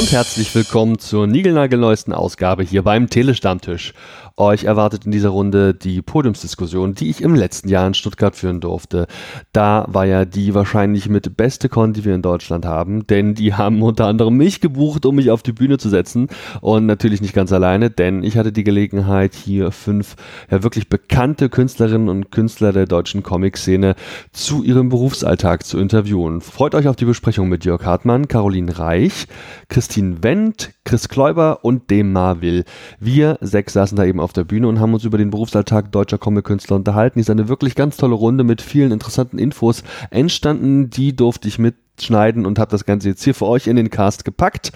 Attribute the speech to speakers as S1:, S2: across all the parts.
S1: und herzlich willkommen zur niegelnagelneuesten Ausgabe hier beim Telestammtisch. Euch erwartet in dieser Runde die Podiumsdiskussion, die ich im letzten Jahr in Stuttgart führen durfte. Da war ja die wahrscheinlich mit beste Con, die wir in Deutschland haben, denn die haben unter anderem mich gebucht, um mich auf die Bühne zu setzen und natürlich nicht ganz alleine, denn ich hatte die Gelegenheit, hier fünf ja wirklich bekannte Künstlerinnen und Künstler der deutschen Comic-Szene zu ihrem Berufsalltag zu interviewen. Freut euch auf die Besprechung mit Jörg Hartmann, Caroline Reich, Christine Wendt, Chris Kläuber und dem Marvil. Wir sechs saßen da eben auf der Bühne und haben uns über den Berufsalltag deutscher Comic-Künstler unterhalten. Ist eine wirklich ganz tolle Runde mit vielen interessanten Infos entstanden. Die durfte ich mit schneiden und habe das Ganze jetzt hier für euch in den Cast gepackt.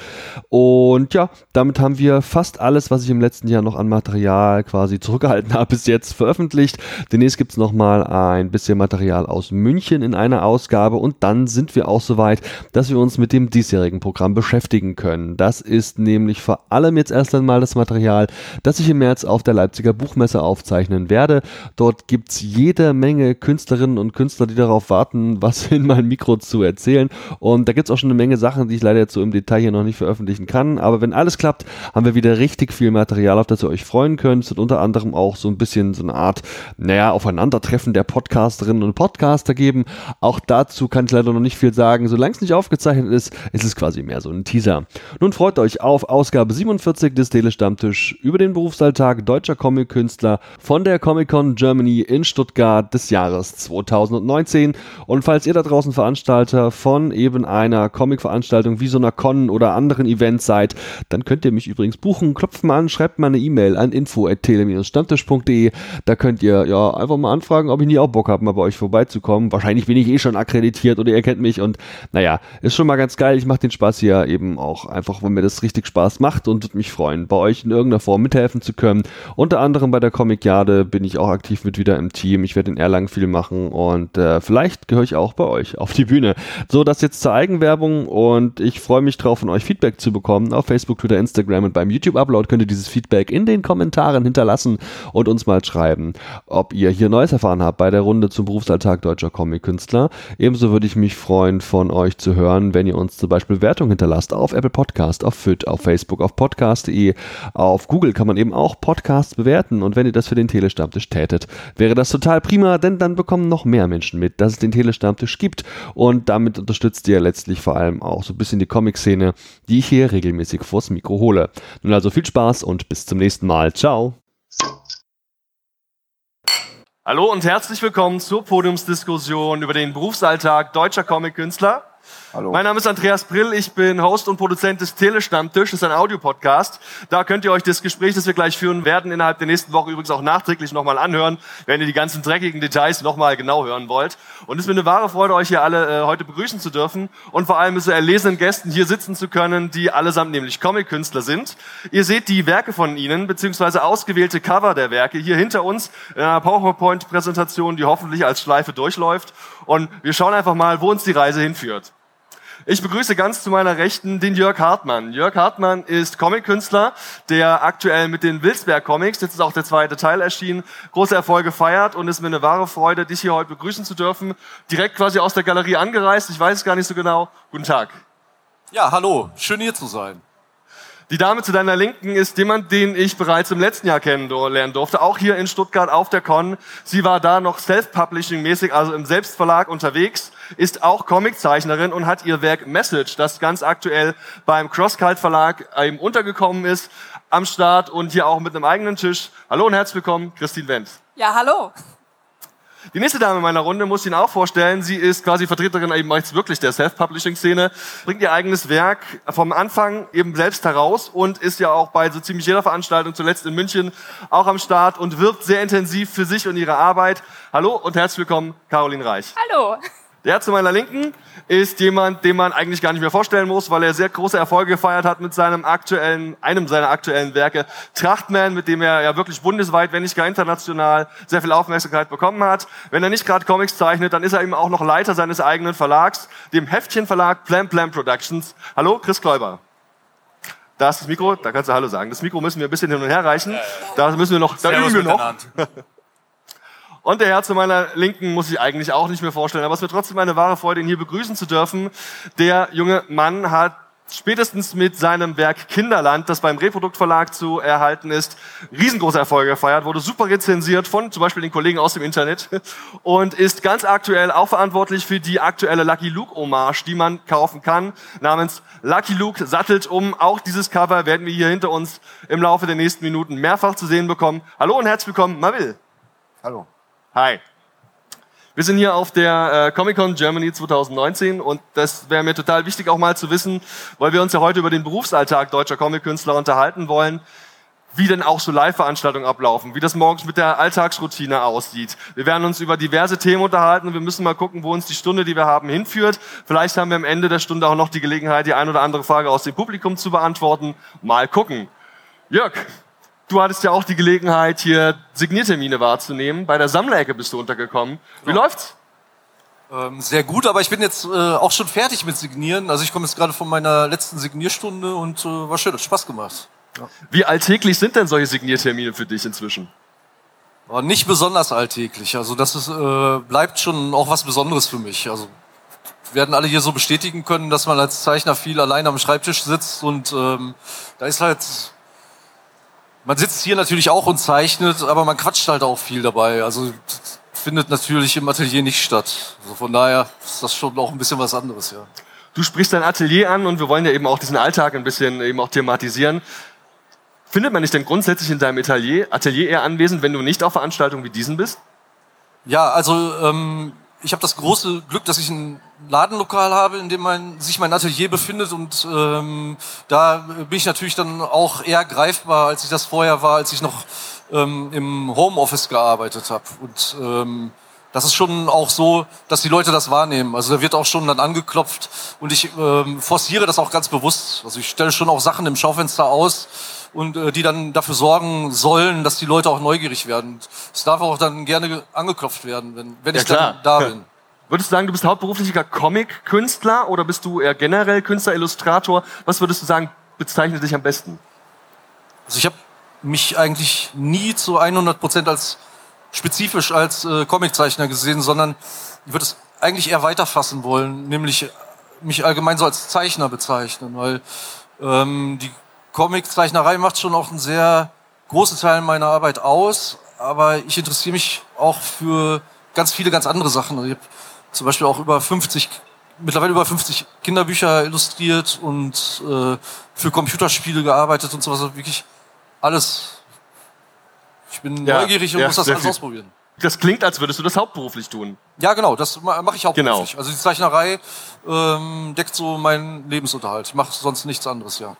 S1: Und ja, damit haben wir fast alles, was ich im letzten Jahr noch an Material quasi zurückgehalten habe, bis jetzt veröffentlicht. Demnächst gibt es nochmal ein bisschen Material aus München in einer Ausgabe und dann sind wir auch soweit, dass wir uns mit dem diesjährigen Programm beschäftigen können. Das ist nämlich vor allem jetzt erst einmal das Material, das ich im März auf der Leipziger Buchmesse aufzeichnen werde. Dort gibt es jede Menge Künstlerinnen und Künstler, die darauf warten, was in mein Mikro zu erzählen. Und da gibt es auch schon eine Menge Sachen, die ich leider jetzt so im Detail hier noch nicht veröffentlichen kann. Aber wenn alles klappt, haben wir wieder richtig viel Material, auf das ihr euch freuen könnt. Es wird unter anderem auch so ein bisschen so eine Art, naja, Aufeinandertreffen der Podcasterinnen und Podcaster geben. Auch dazu kann ich leider noch nicht viel sagen. Solange es nicht aufgezeichnet ist, ist es quasi mehr so ein Teaser. Nun freut euch auf Ausgabe 47 des Telestammtisch über den Berufsalltag deutscher Comic-Künstler von der Comic-Con Germany in Stuttgart des Jahres 2019. Und falls ihr da draußen Veranstalter von von eben einer Comic-Veranstaltung wie so einer Con oder anderen Events seid, dann könnt ihr mich übrigens buchen. Klopft mal an, schreibt mal eine E-Mail an info.tele-stammtisch.de. Da könnt ihr ja einfach mal anfragen, ob ich nie auch Bock habe, mal bei euch vorbeizukommen. Wahrscheinlich bin ich eh schon akkreditiert oder ihr kennt mich und naja, ist schon mal ganz geil. Ich mache den Spaß hier eben auch einfach, wenn mir das richtig Spaß macht und würde mich freuen, bei euch in irgendeiner Form mithelfen zu können. Unter anderem bei der Comic-Jade bin ich auch aktiv mit wieder im Team. Ich werde in Erlangen viel machen und äh, vielleicht gehöre ich auch bei euch auf die Bühne. So, das das jetzt zur Eigenwerbung und ich freue mich drauf, von euch Feedback zu bekommen auf Facebook, Twitter, Instagram und beim YouTube-Upload könnt ihr dieses Feedback in den Kommentaren hinterlassen und uns mal schreiben, ob ihr hier Neues erfahren habt bei der Runde zum Berufsalltag deutscher Comic-Künstler. Ebenso würde ich mich freuen, von euch zu hören, wenn ihr uns zum Beispiel Wertung hinterlasst auf Apple Podcast, auf FIT, auf Facebook, auf podcast.de, auf Google kann man eben auch Podcasts bewerten und wenn ihr das für den Telestammtisch tätet, wäre das total prima, denn dann bekommen noch mehr Menschen mit, dass es den Telestammtisch gibt und damit unterstützt unterstützt ihr letztlich vor allem auch so ein bisschen die Comic-Szene, die ich hier regelmäßig vors Mikro hole. Nun also viel Spaß und bis zum nächsten Mal. Ciao.
S2: Hallo und herzlich willkommen zur Podiumsdiskussion über den Berufsalltag deutscher Comic-Künstler. Hallo. Mein Name ist Andreas Brill, ich bin Host und Produzent des Telestammtisch, das ist ein Audiopodcast. Da könnt ihr euch das Gespräch, das wir gleich führen werden, innerhalb der nächsten Woche übrigens auch nachträglich nochmal anhören, wenn ihr die ganzen dreckigen Details nochmal genau hören wollt. Und es ist mir eine wahre Freude, euch hier alle äh, heute begrüßen zu dürfen und vor allem mit so erlesenen Gästen hier sitzen zu können, die allesamt nämlich Comic-Künstler sind. Ihr seht die Werke von ihnen, beziehungsweise ausgewählte Cover der Werke hier hinter uns in einer PowerPoint-Präsentation, die hoffentlich als Schleife durchläuft. Und wir schauen einfach mal, wo uns die Reise hinführt. Ich begrüße ganz zu meiner Rechten den Jörg Hartmann. Jörg Hartmann ist Comic-Künstler, der aktuell mit den Wilsberg Comics, jetzt ist auch der zweite Teil erschienen, große Erfolge feiert und es ist mir eine wahre Freude, dich hier heute begrüßen zu dürfen. Direkt quasi aus der Galerie angereist, ich weiß es gar nicht so genau. Guten Tag.
S3: Ja, hallo, schön hier zu sein.
S2: Die Dame zu deiner Linken ist jemand, den ich bereits im letzten Jahr kennenlernen durfte, auch hier in Stuttgart auf der Con. Sie war da noch self-publishing-mäßig, also im Selbstverlag unterwegs, ist auch Comiczeichnerin und hat ihr Werk Message, das ganz aktuell beim Crosscult Verlag eben untergekommen ist, am Start und hier auch mit einem eigenen Tisch. Hallo und herzlich willkommen, Christine Wendt.
S4: Ja, hallo.
S2: Die nächste Dame in meiner Runde muss ich Ihnen auch vorstellen. Sie ist quasi Vertreterin eben jetzt wirklich der Self-Publishing-Szene, bringt ihr eigenes Werk vom Anfang eben selbst heraus und ist ja auch bei so ziemlich jeder Veranstaltung, zuletzt in München, auch am Start und wirbt sehr intensiv für sich und ihre Arbeit. Hallo und herzlich willkommen, Caroline Reich.
S4: Hallo.
S2: Der zu meiner Linken ist jemand, den man eigentlich gar nicht mehr vorstellen muss, weil er sehr große Erfolge gefeiert hat mit seinem aktuellen, einem seiner aktuellen Werke, Trachtman, mit dem er ja wirklich bundesweit, wenn nicht gar international, sehr viel Aufmerksamkeit bekommen hat. Wenn er nicht gerade Comics zeichnet, dann ist er eben auch noch Leiter seines eigenen Verlags, dem Heftchen Verlag Plam Plam Productions. Hallo, Chris Kläuber. Da ist das Mikro, da kannst du Hallo sagen. Das Mikro müssen wir ein bisschen hin und her reichen. Da müssen wir noch, da üben wir noch. Und der Herr zu meiner Linken muss ich eigentlich auch nicht mehr vorstellen, aber es wird trotzdem eine wahre Freude, ihn hier begrüßen zu dürfen. Der junge Mann hat spätestens mit seinem Werk Kinderland, das beim Reproduktverlag zu erhalten ist, riesengroße Erfolge gefeiert, wurde super rezensiert von zum Beispiel den Kollegen aus dem Internet und ist ganz aktuell auch verantwortlich für die aktuelle Lucky Luke Hommage, die man kaufen kann, namens Lucky Luke sattelt um. Auch dieses Cover werden wir hier hinter uns im Laufe der nächsten Minuten mehrfach zu sehen bekommen. Hallo und herzlich willkommen, Mavil.
S4: Hallo.
S2: Hi. Wir sind hier auf der äh, Comic-Con Germany 2019 und das wäre mir total wichtig auch mal zu wissen, weil wir uns ja heute über den Berufsalltag deutscher Comic-Künstler unterhalten wollen, wie denn auch so Live-Veranstaltungen ablaufen, wie das morgens mit der Alltagsroutine aussieht. Wir werden uns über diverse Themen unterhalten und wir müssen mal gucken, wo uns die Stunde, die wir haben, hinführt. Vielleicht haben wir am Ende der Stunde auch noch die Gelegenheit, die ein oder andere Frage aus dem Publikum zu beantworten. Mal gucken. Jörg, Du hattest ja auch die Gelegenheit, hier Signiertermine wahrzunehmen. Bei der Sammlerecke bist du untergekommen. Wie ja. läuft's?
S3: Ähm, sehr gut, aber ich bin jetzt äh, auch schon fertig mit Signieren. Also ich komme jetzt gerade von meiner letzten Signierstunde und äh, war schön, hat Spaß gemacht.
S2: Ja. Wie alltäglich sind denn solche Signiertermine für dich inzwischen?
S3: War nicht besonders alltäglich. Also das ist, äh, bleibt schon auch was Besonderes für mich. Also werden alle hier so bestätigen können, dass man als Zeichner viel allein am Schreibtisch sitzt und ähm, da ist halt man sitzt hier natürlich auch und zeichnet, aber man quatscht halt auch viel dabei. Also findet natürlich im Atelier nicht statt. Also von daher ist das schon auch ein bisschen was anderes, ja.
S2: Du sprichst dein Atelier an und wir wollen ja eben auch diesen Alltag ein bisschen eben auch thematisieren. Findet man dich denn grundsätzlich in deinem Atelier, Atelier eher anwesend, wenn du nicht auf Veranstaltungen wie diesen bist?
S3: Ja, also ähm, ich habe das große Glück, dass ich ein Ladenlokal habe, in dem mein, sich mein Atelier befindet und ähm, da bin ich natürlich dann auch eher greifbar, als ich das vorher war, als ich noch ähm, im Homeoffice gearbeitet habe. Und ähm, das ist schon auch so, dass die Leute das wahrnehmen. Also da wird auch schon dann angeklopft und ich ähm, forciere das auch ganz bewusst. Also ich stelle schon auch Sachen im Schaufenster aus und äh, die dann dafür sorgen sollen, dass die Leute auch neugierig werden. Es darf auch dann gerne angeklopft werden, wenn, wenn ja, ich klar. dann da bin.
S2: Würdest du sagen, du bist hauptberuflicher Comic-Künstler oder bist du eher generell Künstler, Illustrator? Was würdest du sagen, bezeichnet dich am besten?
S3: Also ich habe mich eigentlich nie zu 100 Prozent als spezifisch als äh, Comiczeichner gesehen, sondern ich würde es eigentlich eher weiterfassen wollen, nämlich mich allgemein so als Zeichner bezeichnen, weil ähm, die Comiczeichnerei macht schon auch einen sehr großen Teil meiner Arbeit aus, aber ich interessiere mich auch für ganz viele ganz andere Sachen. Also ich habe zum Beispiel auch über 50, mittlerweile über 50 Kinderbücher illustriert und äh, für Computerspiele gearbeitet und sowas. Also wirklich alles. Ich bin ja, neugierig und ja, muss das alles viel. ausprobieren.
S2: Das klingt, als würdest du das hauptberuflich tun.
S3: Ja, genau, das mache ich hauptberuflich. Genau. Also die Zeichnerei ähm, deckt so meinen Lebensunterhalt. Ich mache sonst nichts anderes, ja.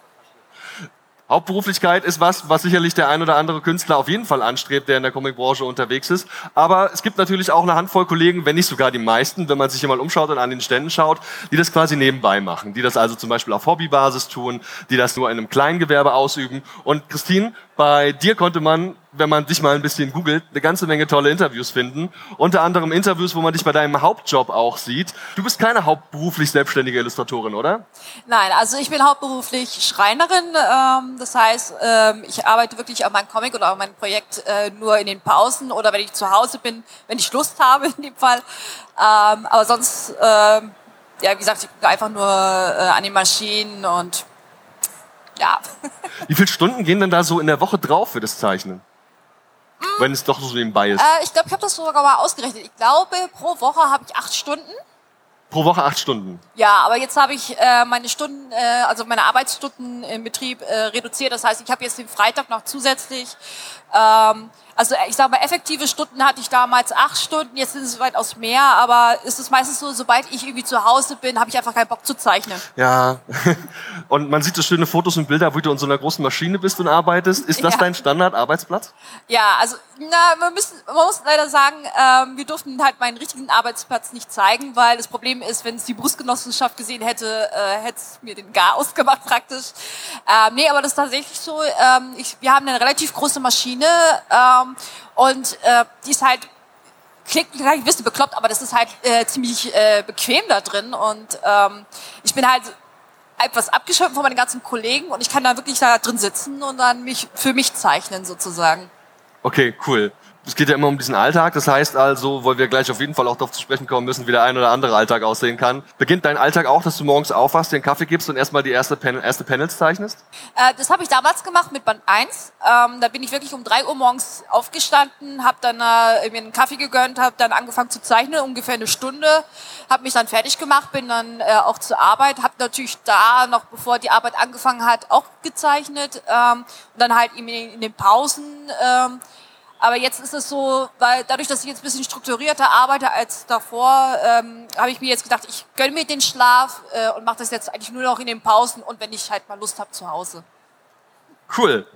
S2: Hauptberuflichkeit ist was, was sicherlich der ein oder andere Künstler auf jeden Fall anstrebt, der in der Comicbranche unterwegs ist. Aber es gibt natürlich auch eine Handvoll Kollegen, wenn nicht sogar die meisten, wenn man sich hier mal umschaut und an den Ständen schaut, die das quasi nebenbei machen, die das also zum Beispiel auf Hobbybasis tun, die das nur in einem Kleingewerbe ausüben. Und Christine, bei dir konnte man wenn man dich mal ein bisschen googelt, eine ganze Menge tolle Interviews finden. Unter anderem Interviews, wo man dich bei deinem Hauptjob auch sieht. Du bist keine hauptberuflich selbstständige Illustratorin, oder?
S5: Nein, also ich bin hauptberuflich Schreinerin. Ähm, das heißt, ähm, ich arbeite wirklich an meinem Comic oder an meinem Projekt äh, nur in den Pausen oder wenn ich zu Hause bin, wenn ich Lust habe in dem Fall. Ähm, aber sonst, ja, wie gesagt, ich bin einfach nur äh, an den Maschinen und ja.
S2: Wie viele Stunden gehen denn da so in der Woche drauf für das Zeichnen? wenn es doch so nebenbei ist?
S5: Äh, ich glaube, ich habe das sogar mal ausgerechnet. Ich glaube, pro Woche habe ich acht Stunden.
S2: Pro Woche acht Stunden?
S5: Ja, aber jetzt habe ich äh, meine Stunden, äh, also meine Arbeitsstunden im Betrieb äh, reduziert. Das heißt, ich habe jetzt den Freitag noch zusätzlich ähm, also ich sage mal, effektive Stunden hatte ich damals acht Stunden, jetzt sind es weitaus mehr, aber es ist meistens so, sobald ich irgendwie zu Hause bin, habe ich einfach keinen Bock zu zeichnen.
S2: Ja, und man sieht so schöne Fotos und Bilder, wo du in so einer großen Maschine bist und arbeitest. Ist das ja. dein Standardarbeitsplatz?
S5: Ja, also na, wir müssen, man muss leider sagen, ähm, wir durften halt meinen richtigen Arbeitsplatz nicht zeigen, weil das Problem ist, wenn es die Berufsgenossenschaft gesehen hätte, äh, hätte es mir den Gar ausgemacht praktisch. Ähm, nee, aber das ist tatsächlich so. Ähm, ich, wir haben eine relativ große Maschine. Ähm, Plattform und äh, die ist halt klingt gleich ein bisschen bekloppt, aber das ist halt äh, ziemlich äh, bequem da drin und ähm, ich bin halt etwas abgeschöpft von meinen ganzen Kollegen und ich kann da wirklich da drin sitzen und dann mich für mich zeichnen sozusagen.
S2: Okay, cool. Es geht ja immer um diesen Alltag. Das heißt also, weil wir gleich auf jeden Fall auch darauf zu sprechen kommen müssen, wie der ein oder andere Alltag aussehen kann. Beginnt dein Alltag auch, dass du morgens aufwachst, den Kaffee gibst und erstmal die erste, Pan erste Panels zeichnest?
S5: Äh, das habe ich damals gemacht mit Band 1. Ähm, da bin ich wirklich um 3 Uhr morgens aufgestanden, habe dann äh, mir einen Kaffee gegönnt, habe dann angefangen zu zeichnen, ungefähr eine Stunde, habe mich dann fertig gemacht, bin dann äh, auch zur Arbeit, habe natürlich da noch, bevor die Arbeit angefangen hat, auch gezeichnet ähm, und dann halt in, den Pausen ähm, aber jetzt ist es so, weil dadurch, dass ich jetzt ein bisschen strukturierter arbeite als davor, ähm, habe ich mir jetzt gedacht, ich gönne mir den Schlaf äh, und mache das jetzt eigentlich nur noch in den Pausen und wenn ich halt mal Lust habe zu Hause.
S2: Cool.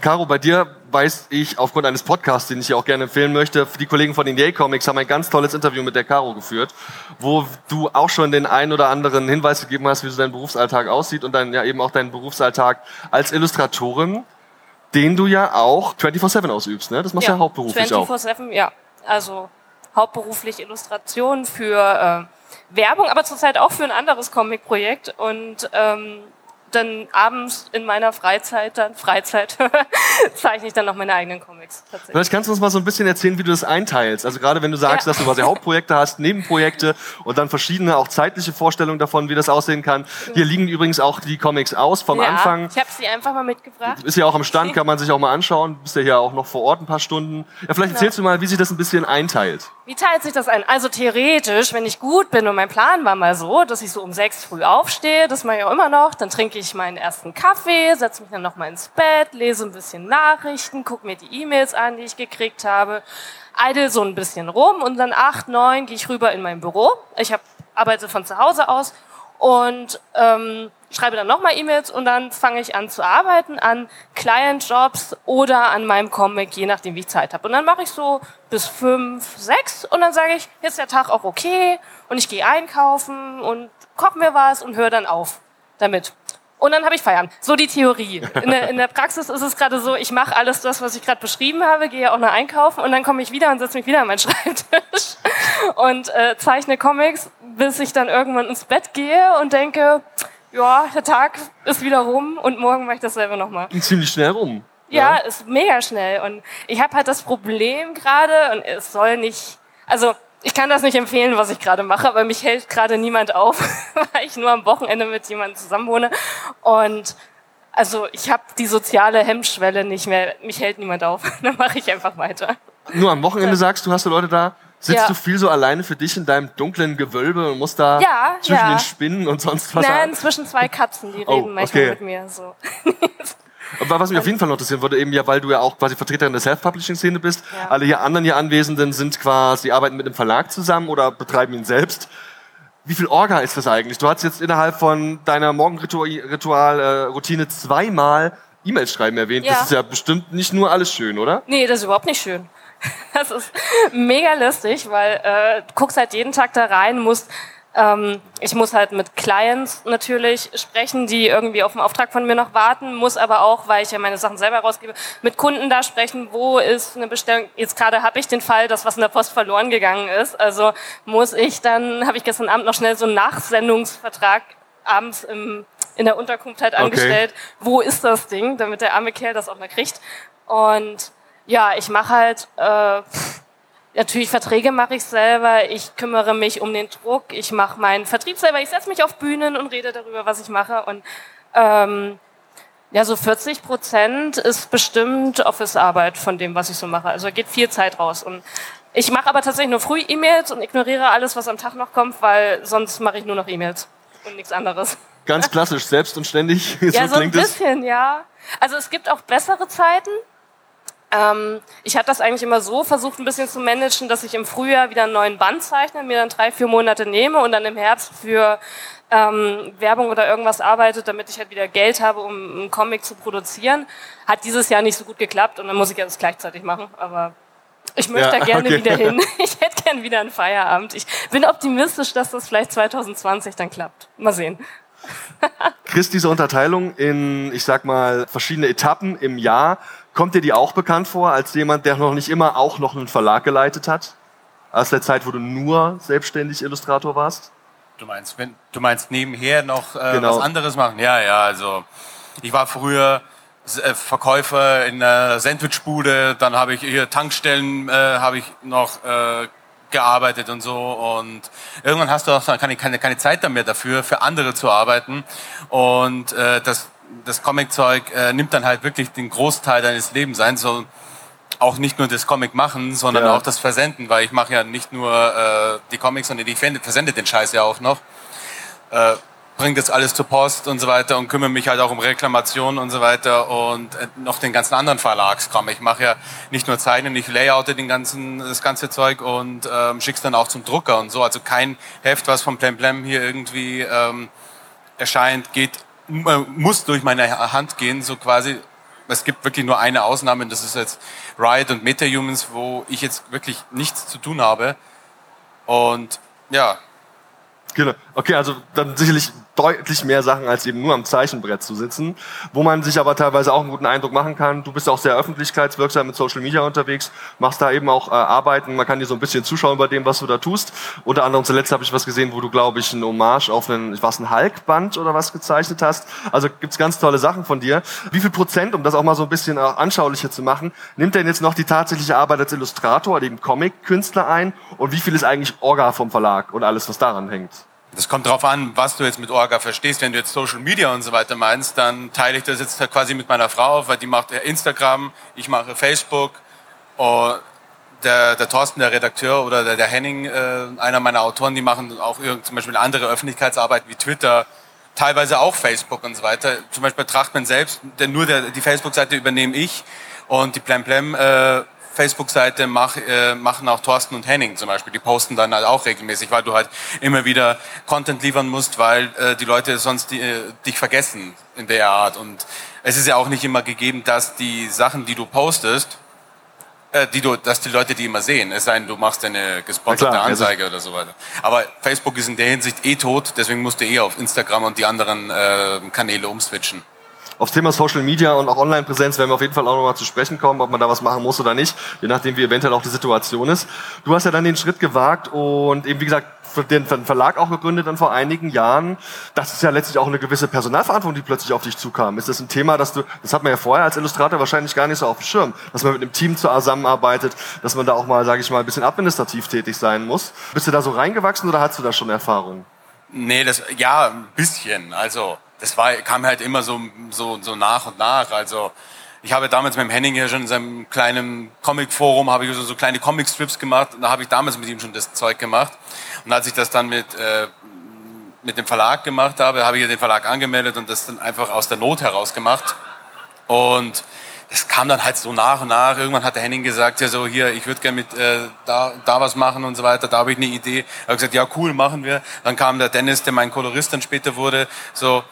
S2: Caro, bei dir weiß ich aufgrund eines Podcasts, den ich hier auch gerne empfehlen möchte, die Kollegen von Indie Comics haben ein ganz tolles Interview mit der Caro geführt, wo du auch schon den einen oder anderen Hinweis gegeben hast, wie so dein Berufsalltag aussieht und dann ja eben auch deinen Berufsalltag als Illustratorin den du ja auch 24-7 ausübst, ne? Das machst du ja, ja hauptberuflich 24
S4: auch. 24-7, ja. Also hauptberuflich Illustration für äh, Werbung, aber zurzeit auch für ein anderes Comic-Projekt. Und ähm, dann abends in meiner Freizeit, dann Freizeit, zeichne ich dann noch meine eigenen Comics.
S2: Vielleicht kannst du uns mal so ein bisschen erzählen, wie du das einteilst. Also gerade wenn du sagst, ja. dass du quasi Hauptprojekte hast, Nebenprojekte und dann verschiedene auch zeitliche Vorstellungen davon, wie das aussehen kann. Hier liegen übrigens auch die Comics aus vom
S4: ja,
S2: Anfang.
S4: Ich habe sie einfach mal mitgebracht.
S2: Ist ja auch am Stand, kann man sich auch mal anschauen. Du bist ja hier auch noch vor Ort ein paar Stunden. Ja, vielleicht genau. erzählst du mal, wie sich das ein bisschen einteilt.
S4: Wie teilt sich das ein? Also theoretisch, wenn ich gut bin und mein Plan war mal so, dass ich so um sechs früh aufstehe, das mache ich auch immer noch, dann trinke ich meinen ersten Kaffee, setze mich dann nochmal ins Bett, lese ein bisschen Nachrichten, gucke mir die E-Mails an, die ich gekriegt habe, eidel so ein bisschen rum und dann acht, neun gehe ich rüber in mein Büro. Ich hab, arbeite von zu Hause aus und ähm, schreibe dann nochmal E-Mails und dann fange ich an zu arbeiten an Client-Jobs oder an meinem Comic, je nachdem, wie ich Zeit habe. Und dann mache ich so bis fünf, sechs und dann sage ich, jetzt ist der Tag auch okay und ich gehe einkaufen und koche mir was und höre dann auf damit. Und dann habe ich Feierabend. So die Theorie. In der, in der Praxis ist es gerade so, ich mache alles das, was ich gerade beschrieben habe, gehe auch noch einkaufen und dann komme ich wieder und setze mich wieder an meinen Schreibtisch und äh, zeichne Comics, bis ich dann irgendwann ins Bett gehe und denke, ja, der Tag ist wieder rum und morgen mache ich dasselbe nochmal.
S2: Ziemlich schnell rum.
S4: Ja, ja, ist mega schnell. Und ich habe halt das Problem gerade, und es soll nicht, also ich kann das nicht empfehlen, was ich gerade mache, aber mich hält gerade niemand auf, weil ich nur am Wochenende mit jemandem zusammenwohne. Und also ich habe die soziale Hemmschwelle nicht mehr, mich hält niemand auf. Dann mache ich einfach weiter.
S2: Nur am Wochenende sagst du, hast du Leute da? Sitzt ja. du viel so alleine für dich in deinem dunklen Gewölbe und musst da ja, zwischen ja. den Spinnen und sonst was
S4: Nein, zwischen zwei Katzen, die oh, reden manchmal okay. mit mir. So.
S2: Aber was mich auf jeden Fall noch interessieren würde, eben ja, weil du ja auch quasi Vertreterin der Self-Publishing-Szene bist, ja. alle hier anderen hier Anwesenden sind quasi, arbeiten mit einem Verlag zusammen oder betreiben ihn selbst. Wie viel Orga ist das eigentlich? Du hast jetzt innerhalb von deiner Morgenritual-Routine äh, zweimal E-Mails schreiben erwähnt. Ja. Das ist ja bestimmt nicht nur alles schön, oder?
S4: Nee, das ist überhaupt nicht schön. Das ist mega lustig, weil äh, du guckst halt jeden Tag da rein, musst ähm, ich muss halt mit Clients natürlich sprechen, die irgendwie auf den Auftrag von mir noch warten, muss aber auch, weil ich ja meine Sachen selber rausgebe, mit Kunden da sprechen, wo ist eine Bestellung. Jetzt gerade habe ich den Fall, dass was in der Post verloren gegangen ist. Also muss ich dann, habe ich gestern Abend noch schnell so einen Nachsendungsvertrag abends im, in der Unterkunft halt angestellt. Okay. Wo ist das Ding, damit der arme Kerl das auch mal kriegt. Und ja, ich mache halt... Äh, Natürlich Verträge mache ich selber, ich kümmere mich um den Druck, ich mache meinen Vertrieb selber, ich setze mich auf Bühnen und rede darüber, was ich mache. Und ähm, ja, so 40 Prozent ist bestimmt Office-Arbeit von dem, was ich so mache. Also geht viel Zeit raus. Und ich mache aber tatsächlich nur früh E-Mails und ignoriere alles, was am Tag noch kommt, weil sonst mache ich nur noch E-Mails und nichts anderes.
S2: Ganz klassisch, selbst und ständig.
S4: ja, so ein bisschen, es. ja. Also es gibt auch bessere Zeiten. Ähm, ich hatte das eigentlich immer so versucht, ein bisschen zu managen, dass ich im Frühjahr wieder einen neuen Band zeichne, mir dann drei, vier Monate nehme und dann im Herbst für ähm, Werbung oder irgendwas arbeite, damit ich halt wieder Geld habe, um einen Comic zu produzieren. Hat dieses Jahr nicht so gut geklappt und dann muss ich das gleichzeitig machen, aber ich möchte ja, da gerne okay. wieder hin. Ich hätte gern wieder einen Feierabend. Ich bin optimistisch, dass das vielleicht 2020 dann klappt. Mal sehen.
S2: Chris, diese Unterteilung in, ich sag mal, verschiedene Etappen im Jahr, Kommt dir die auch bekannt vor, als jemand, der noch nicht immer auch noch einen Verlag geleitet hat? Aus der Zeit, wo du nur selbstständig Illustrator warst?
S6: Du meinst, wenn, du meinst nebenher noch äh, genau. was anderes machen? Ja, ja, also ich war früher äh, Verkäufer in einer Sandwichbude, dann habe ich hier Tankstellen, äh, habe ich noch äh, gearbeitet und so und irgendwann hast du auch keine, keine, keine Zeit mehr dafür, für andere zu arbeiten und äh, das, das Comic-Zeug äh, nimmt dann halt wirklich den Großteil deines Lebens ein, so auch nicht nur das Comic machen, sondern ja. auch das Versenden, weil ich mache ja nicht nur äh, die Comics, sondern ich versende den Scheiß ja auch noch. Äh, bringe das alles zur Post und so weiter und kümmere mich halt auch um Reklamationen und so weiter und äh, noch den ganzen anderen Verlagskram. Ich mache ja nicht nur Zeichnen, ich layoute den ganzen, das ganze Zeug und ähm, schick's dann auch zum Drucker und so. Also kein Heft, was vom Plemplem hier irgendwie ähm, erscheint, geht, muss durch meine Hand gehen, so quasi. Es gibt wirklich nur eine Ausnahme, das ist jetzt Riot und MetaHumans, wo ich jetzt wirklich nichts zu tun habe. Und ja,
S2: Genau. Okay, also dann sicherlich deutlich mehr Sachen, als eben nur am Zeichenbrett zu sitzen, wo man sich aber teilweise auch einen guten Eindruck machen kann. Du bist auch sehr öffentlichkeitswirksam mit Social Media unterwegs, machst da eben auch äh, Arbeiten, man kann dir so ein bisschen zuschauen bei dem, was du da tust. Unter anderem zuletzt habe ich was gesehen, wo du, glaube ich, ein Hommage auf einen, was, ein Hulk-Band oder was gezeichnet hast. Also gibt's ganz tolle Sachen von dir. Wie viel Prozent, um das auch mal so ein bisschen auch anschaulicher zu machen, nimmt denn jetzt noch die tatsächliche Arbeit als Illustrator, dem Comic-Künstler ein und wie viel ist eigentlich Orga vom Verlag und alles, was daran hängt?
S6: Das kommt darauf an, was du jetzt mit Orga verstehst. Wenn du jetzt Social Media und so weiter meinst, dann teile ich das jetzt quasi mit meiner Frau weil die macht Instagram, ich mache Facebook. Und der, der Thorsten, der Redakteur oder der, der Henning, äh, einer meiner Autoren, die machen auch zum Beispiel andere Öffentlichkeitsarbeit wie Twitter, teilweise auch Facebook und so weiter. Zum Beispiel Trachtmann selbst, denn nur der, die Facebook-Seite übernehme ich und die Plem Plem äh, Facebook-Seite mach, äh, machen auch Thorsten und Henning zum Beispiel. Die posten dann halt auch regelmäßig, weil du halt immer wieder Content liefern musst, weil äh, die Leute sonst die, äh, dich vergessen in der Art. Und es ist ja auch nicht immer gegeben, dass die Sachen, die du postest, äh, die du, dass die Leute die immer sehen. Es sei denn, du machst eine gesponserte klar, Anzeige oder so weiter. Aber Facebook ist in der Hinsicht eh tot, deswegen musst du eh auf Instagram und die anderen äh, Kanäle umswitchen.
S2: Aufs Thema Social Media und auch Online-Präsenz werden wir auf jeden Fall auch nochmal zu sprechen kommen, ob man da was machen muss oder nicht, je nachdem, wie eventuell auch die Situation ist. Du hast ja dann den Schritt gewagt und eben, wie gesagt, den Verlag auch gegründet dann vor einigen Jahren. Das ist ja letztlich auch eine gewisse Personalverantwortung, die plötzlich auf dich zukam. Ist das ein Thema, dass du, das hat man ja vorher als Illustrator wahrscheinlich gar nicht so auf dem Schirm, dass man mit einem Team zusammenarbeitet, dass man da auch mal, sage ich mal, ein bisschen administrativ tätig sein muss. Bist du da so reingewachsen oder hast du da schon Erfahrung?
S6: Nee, das, ja, ein bisschen. Also, das war, kam halt immer so, so, so nach und nach. Also ich habe damals mit dem Henning hier schon in seinem kleinen Comic-Forum, habe ich so, so kleine Comic-Strips gemacht und da habe ich damals mit ihm schon das Zeug gemacht. Und als ich das dann mit, äh, mit dem Verlag gemacht habe, habe ich den Verlag angemeldet und das dann einfach aus der Not heraus gemacht. Und das kam dann halt so nach und nach. Irgendwann hat der Henning gesagt, ja so hier, ich würde gerne mit äh, da, da was machen und so weiter. Da habe ich eine Idee. Er hat gesagt, ja cool, machen wir. Dann kam der Dennis, der mein Kolorist dann später wurde, so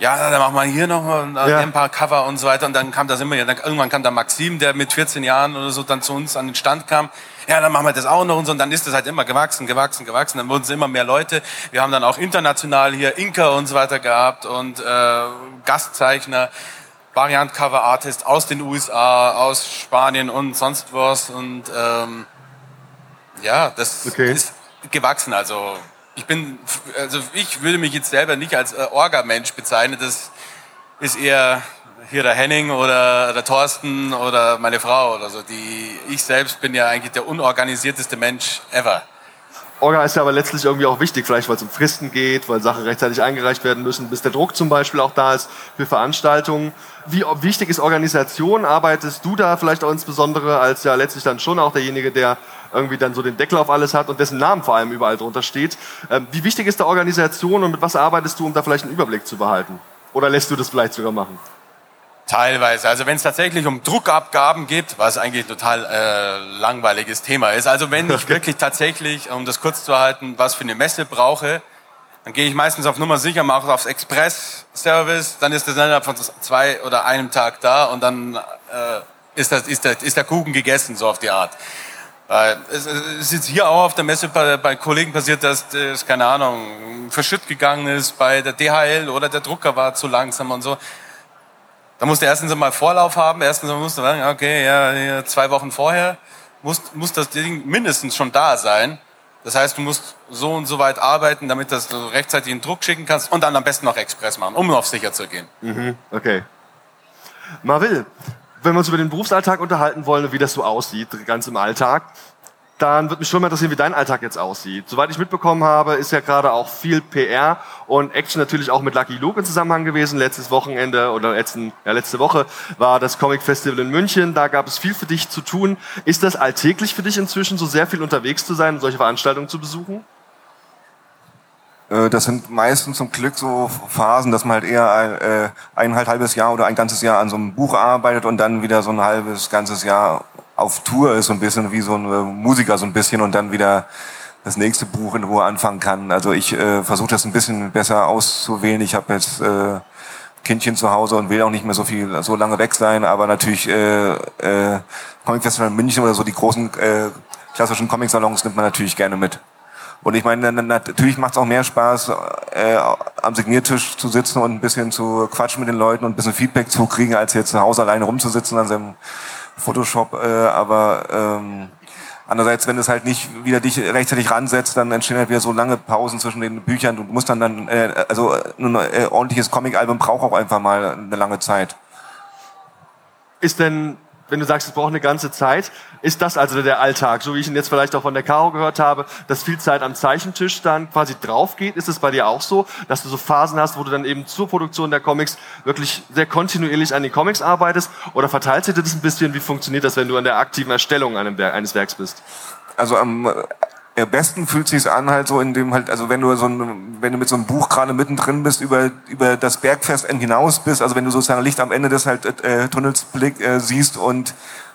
S6: ja, dann machen wir hier noch ja. ein paar Cover und so weiter. Und dann kam das immer, ja, dann, irgendwann kam da Maxim, der mit 14 Jahren oder so dann zu uns an den Stand kam. Ja, dann machen wir das auch noch und so. Und dann ist das halt immer gewachsen, gewachsen, gewachsen. Dann wurden es immer mehr Leute. Wir haben dann auch international hier Inka und so weiter gehabt und äh, Gastzeichner, Variant-Cover Artist aus den USA, aus Spanien und sonst was. Und ähm, ja, das okay. ist gewachsen. Also ich bin, also ich würde mich jetzt selber nicht als äh, Orga-Mensch bezeichnen. Das ist eher hier der Henning oder der Thorsten oder meine Frau oder so. Die, ich selbst bin ja eigentlich der unorganisierteste Mensch ever.
S2: Orga ist ja aber letztlich irgendwie auch wichtig, vielleicht weil es um Fristen geht, weil Sachen rechtzeitig eingereicht werden müssen, bis der Druck zum Beispiel auch da ist für Veranstaltungen. Wie wichtig ist Organisation? Arbeitest du da vielleicht auch insbesondere als ja letztlich dann schon auch derjenige, der irgendwie dann so den Deckel auf alles hat und dessen Namen vor allem überall drunter steht. Ähm, wie wichtig ist da Organisation und mit was arbeitest du, um da vielleicht einen Überblick zu behalten? Oder lässt du das vielleicht sogar machen?
S6: Teilweise. Also wenn es tatsächlich um Druckabgaben geht, was eigentlich ein total äh, langweiliges Thema ist. Also wenn ich wirklich tatsächlich, um das kurz zu halten, was für eine Messe brauche, dann gehe ich meistens auf Nummer sicher, mache aufs Express-Service, dann ist das innerhalb von zwei oder einem Tag da und dann äh, ist, das, ist, das, ist der Kuchen gegessen, so auf die Art. Es ist jetzt hier auch auf der Messe bei, bei Kollegen passiert, dass das, keine Ahnung, verschütt gegangen ist bei der DHL oder der Drucker war zu langsam und so. Da musst du erstens einmal Vorlauf haben, erstens musst du sagen, okay, ja, zwei Wochen vorher muss, muss das Ding mindestens schon da sein. Das heißt, du musst so und so weit arbeiten, damit das du rechtzeitig in Druck schicken kannst und dann am besten noch Express machen, um auf sicher zu gehen.
S2: Mhm, okay. Marvil, wenn wir uns über den Berufsalltag unterhalten wollen, wie das so aussieht, ganz im Alltag, dann wird mich schon mal interessieren, wie dein Alltag jetzt aussieht. Soweit ich mitbekommen habe, ist ja gerade auch viel PR und Action natürlich auch mit Lucky Luke in Zusammenhang gewesen. Letztes Wochenende oder letzten, ja, letzte Woche war das Comic Festival in München. Da gab es viel für dich zu tun. Ist das alltäglich für dich inzwischen, so sehr viel unterwegs zu sein und solche Veranstaltungen zu besuchen?
S7: Äh, das sind meistens zum Glück so Phasen, dass man halt eher ein, äh, ein halbes Jahr oder ein ganzes Jahr an so einem Buch arbeitet und dann wieder so ein halbes, ganzes Jahr auf Tour ist, so ein bisschen wie so ein äh, Musiker so ein bisschen und dann wieder das nächste Buch in Ruhe anfangen kann. Also ich äh, versuche das ein bisschen besser auszuwählen. Ich habe jetzt äh, Kindchen zu Hause und will auch nicht mehr so viel so lange weg sein, aber natürlich äh, äh, Comic Festival in München oder so die großen äh, klassischen Comic-Salons nimmt man natürlich gerne mit. Und ich meine, natürlich macht es auch mehr Spaß, äh, am Signiertisch zu sitzen und ein bisschen zu quatschen mit den Leuten und ein bisschen Feedback zu kriegen, als jetzt zu Hause alleine rumzusitzen an seinem Photoshop. Äh, aber ähm, andererseits, wenn es halt nicht wieder dich rechtzeitig ransetzt, dann entstehen halt wieder so lange Pausen zwischen den Büchern. Du musst dann dann, äh, also ein äh, ordentliches Comic-Album braucht auch einfach mal eine lange Zeit.
S2: Ist denn wenn du sagst, es braucht eine ganze Zeit, ist das also der Alltag, so wie ich ihn jetzt vielleicht auch von der Caro gehört habe, dass viel Zeit am Zeichentisch dann quasi drauf geht? Ist es bei dir auch so, dass du so Phasen hast, wo du dann eben zur Produktion der Comics wirklich sehr kontinuierlich an den Comics arbeitest? Oder verteilt sich das ein bisschen? Wie funktioniert das, wenn du an der aktiven Erstellung eines Werks bist?
S7: Also am am besten fühlt sich's an halt so in dem halt also wenn du so ein, wenn du mit so einem Buch gerade mittendrin bist über über das Bergfest hinaus bist also wenn du sozusagen Licht am Ende des halt äh, Tunnels Blick äh, siehst und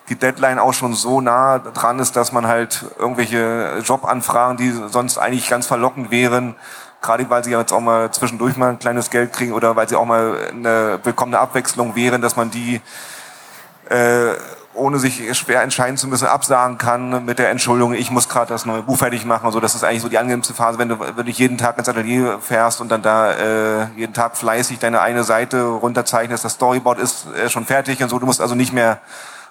S7: die Deadline auch schon so nah dran ist, dass man halt irgendwelche Jobanfragen, die sonst eigentlich ganz verlockend wären, gerade weil sie jetzt auch mal zwischendurch mal ein kleines Geld kriegen oder weil sie auch mal eine willkommene Abwechslung wären, dass man die äh, ohne sich schwer entscheiden zu müssen, absagen kann mit der Entschuldigung, ich muss gerade das neue Buch fertig machen. Also das ist eigentlich so die angenehmste Phase, wenn du wirklich jeden Tag ins Atelier fährst und dann da äh, jeden Tag fleißig deine eine Seite runterzeichnest. Das Storyboard ist äh, schon fertig und so. Du musst also nicht mehr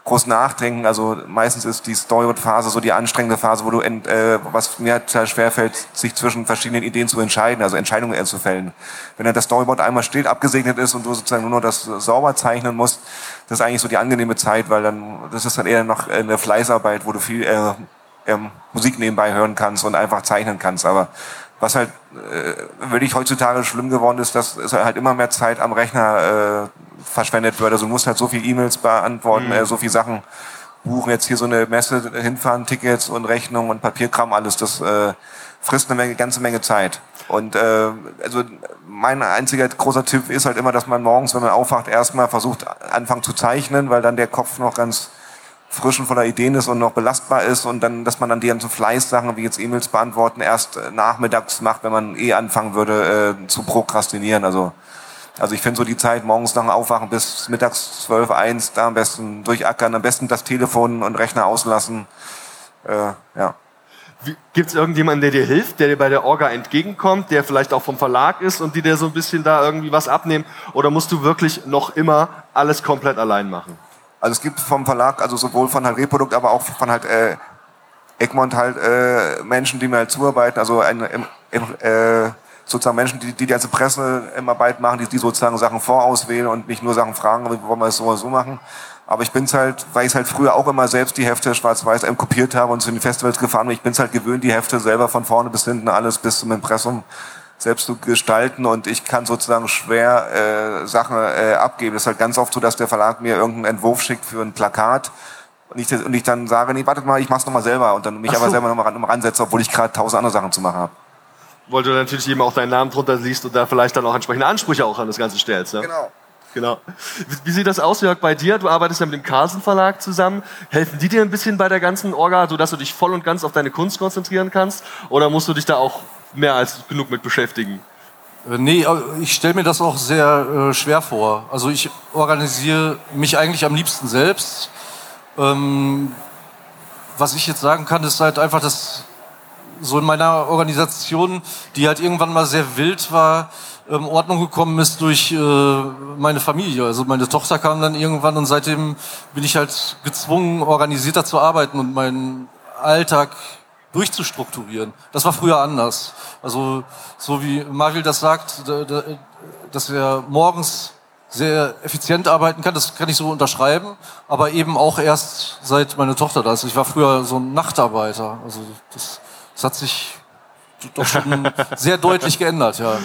S7: groß nachdenken. Also meistens ist die Storyboard-Phase so die anstrengende Phase, wo du, ent, äh, was mir total schwerfällt, sich zwischen verschiedenen Ideen zu entscheiden, also Entscheidungen zu fällen. Wenn dann das Storyboard einmal steht, abgesegnet ist und du sozusagen nur noch das sauber zeichnen musst, das ist eigentlich so die angenehme Zeit, weil dann, das ist dann eher noch eine Fleißarbeit, wo du viel äh, ähm, Musik nebenbei hören kannst und einfach zeichnen kannst. Aber was halt äh, wirklich heutzutage schlimm geworden ist, dass es halt immer mehr Zeit am Rechner äh, verschwendet wird. Also du musst halt so viel E-Mails beantworten, mhm. äh, so viel Sachen buchen, jetzt hier so eine Messe hinfahren, Tickets und Rechnungen und Papierkram, alles, das äh, frisst eine Menge, ganze Menge Zeit. Und äh, also mein einziger großer Tipp ist halt immer, dass man morgens, wenn man aufwacht, erstmal versucht, anfangen zu zeichnen, weil dann der Kopf noch ganz frisch und voller Ideen ist und noch belastbar ist und dann, dass man dann die ganzen Fleißsachen wie jetzt E-Mails beantworten erst äh, nachmittags macht, wenn man eh anfangen würde äh, zu prokrastinieren. Also also ich finde so die Zeit morgens nach dem Aufwachen bis mittags 12, 1, da am besten durchackern, am besten das Telefon und Rechner auslassen. Äh, ja.
S2: Gibt es irgendjemanden, der dir hilft, der dir bei der Orga entgegenkommt, der vielleicht auch vom Verlag ist und die dir so ein bisschen da irgendwie was abnehmen? Oder musst du wirklich noch immer alles komplett allein machen?
S7: Also es gibt vom Verlag, also sowohl von halt Reprodukt, aber auch von halt äh, Egmont halt äh, Menschen, die mir halt zuarbeiten, also ein, im, im, äh, sozusagen Menschen, die, die ganze Presse im Arbeit machen, die, die sozusagen Sachen vorauswählen und nicht nur Sachen fragen, wollen wir es so oder so machen. Aber ich bin's halt, weil ich halt früher auch immer selbst die Hefte schwarz-weiß kopiert habe und zu den Festivals gefahren bin, ich bin's halt gewöhnt, die Hefte selber von vorne bis hinten alles bis zum Impressum selbst zu gestalten und ich kann sozusagen schwer äh, Sachen äh, abgeben. Es ist halt ganz oft so, dass der Verlag mir irgendeinen Entwurf schickt für ein Plakat und ich, und ich dann sage, nee, wartet mal, ich mach's nochmal selber und dann mich so. aber selber nochmal ran, ransetze, obwohl ich gerade tausend andere Sachen zu machen habe.
S2: Weil du natürlich eben auch deinen Namen drunter siehst und da vielleicht dann auch entsprechende Ansprüche auch an das Ganze stellst. Ne?
S7: Genau.
S2: Genau. Wie sieht das aus, Jörg, bei dir? Du arbeitest ja mit dem Carlsen Verlag zusammen. Helfen die dir ein bisschen bei der ganzen Orga, sodass du dich voll und ganz auf deine Kunst konzentrieren kannst? Oder musst du dich da auch mehr als genug mit beschäftigen?
S3: Äh, nee, ich stelle mir das auch sehr äh, schwer vor. Also ich organisiere mich eigentlich am liebsten selbst. Ähm, was ich jetzt sagen kann, ist halt einfach, dass so in meiner Organisation, die halt irgendwann mal sehr wild war, ähm, Ordnung gekommen ist durch äh, meine Familie. Also meine Tochter kam dann irgendwann und seitdem bin ich halt gezwungen, organisierter zu arbeiten und meinen Alltag durchzustrukturieren. Das war früher anders. Also so wie Marvil das sagt, dass er morgens sehr effizient arbeiten kann. Das kann ich so unterschreiben, aber eben auch erst seit meine Tochter da ist. Ich war früher so ein Nachtarbeiter. Also das, das hat sich doch schon sehr deutlich geändert, ja.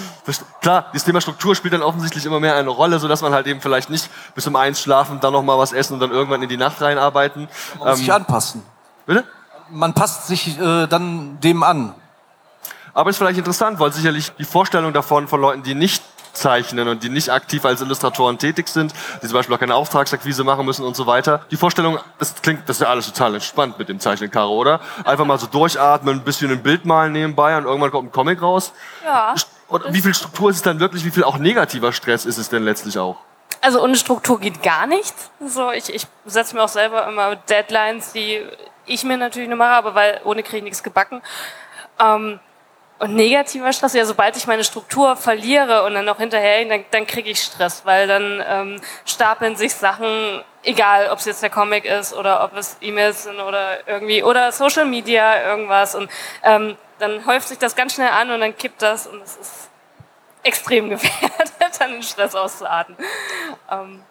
S2: Klar, das Thema Struktur spielt dann offensichtlich immer mehr eine Rolle, sodass man halt eben vielleicht nicht bis um eins schlafen, dann noch mal was essen und dann irgendwann in die Nacht reinarbeiten.
S3: Man muss ähm, sich anpassen.
S2: Bitte?
S3: Man passt sich äh, dann dem an.
S2: Aber ist vielleicht interessant, weil sicherlich die Vorstellung davon von Leuten, die nicht zeichnen und die nicht aktiv als Illustratoren tätig sind, die zum Beispiel auch keine Auftragsakquise machen müssen und so weiter. Die Vorstellung, das klingt, das ist ja alles total entspannt mit dem Zeichnen, Caro, oder? Einfach mal so durchatmen, ein bisschen ein Bild malen nebenbei und irgendwann kommt ein Comic raus.
S4: Ja.
S2: Und wie viel Struktur ist es dann wirklich, wie viel auch negativer Stress ist es denn letztlich auch?
S4: Also ohne Struktur geht gar nichts. So, ich, ich setze mir auch selber immer Deadlines, die ich mir natürlich nur mache, aber weil ohne kriege ich nichts gebacken. Ähm, und negativer Stress, ja, sobald ich meine Struktur verliere und dann noch hinterher, dann, dann kriege ich Stress, weil dann ähm, stapeln sich Sachen, egal ob es jetzt der Comic ist oder ob es E-Mails sind oder irgendwie, oder Social Media, irgendwas. Und ähm, dann häuft sich das ganz schnell an und dann kippt das und es ist extrem gefährdet, dann den Stress auszuarten.
S2: Ähm,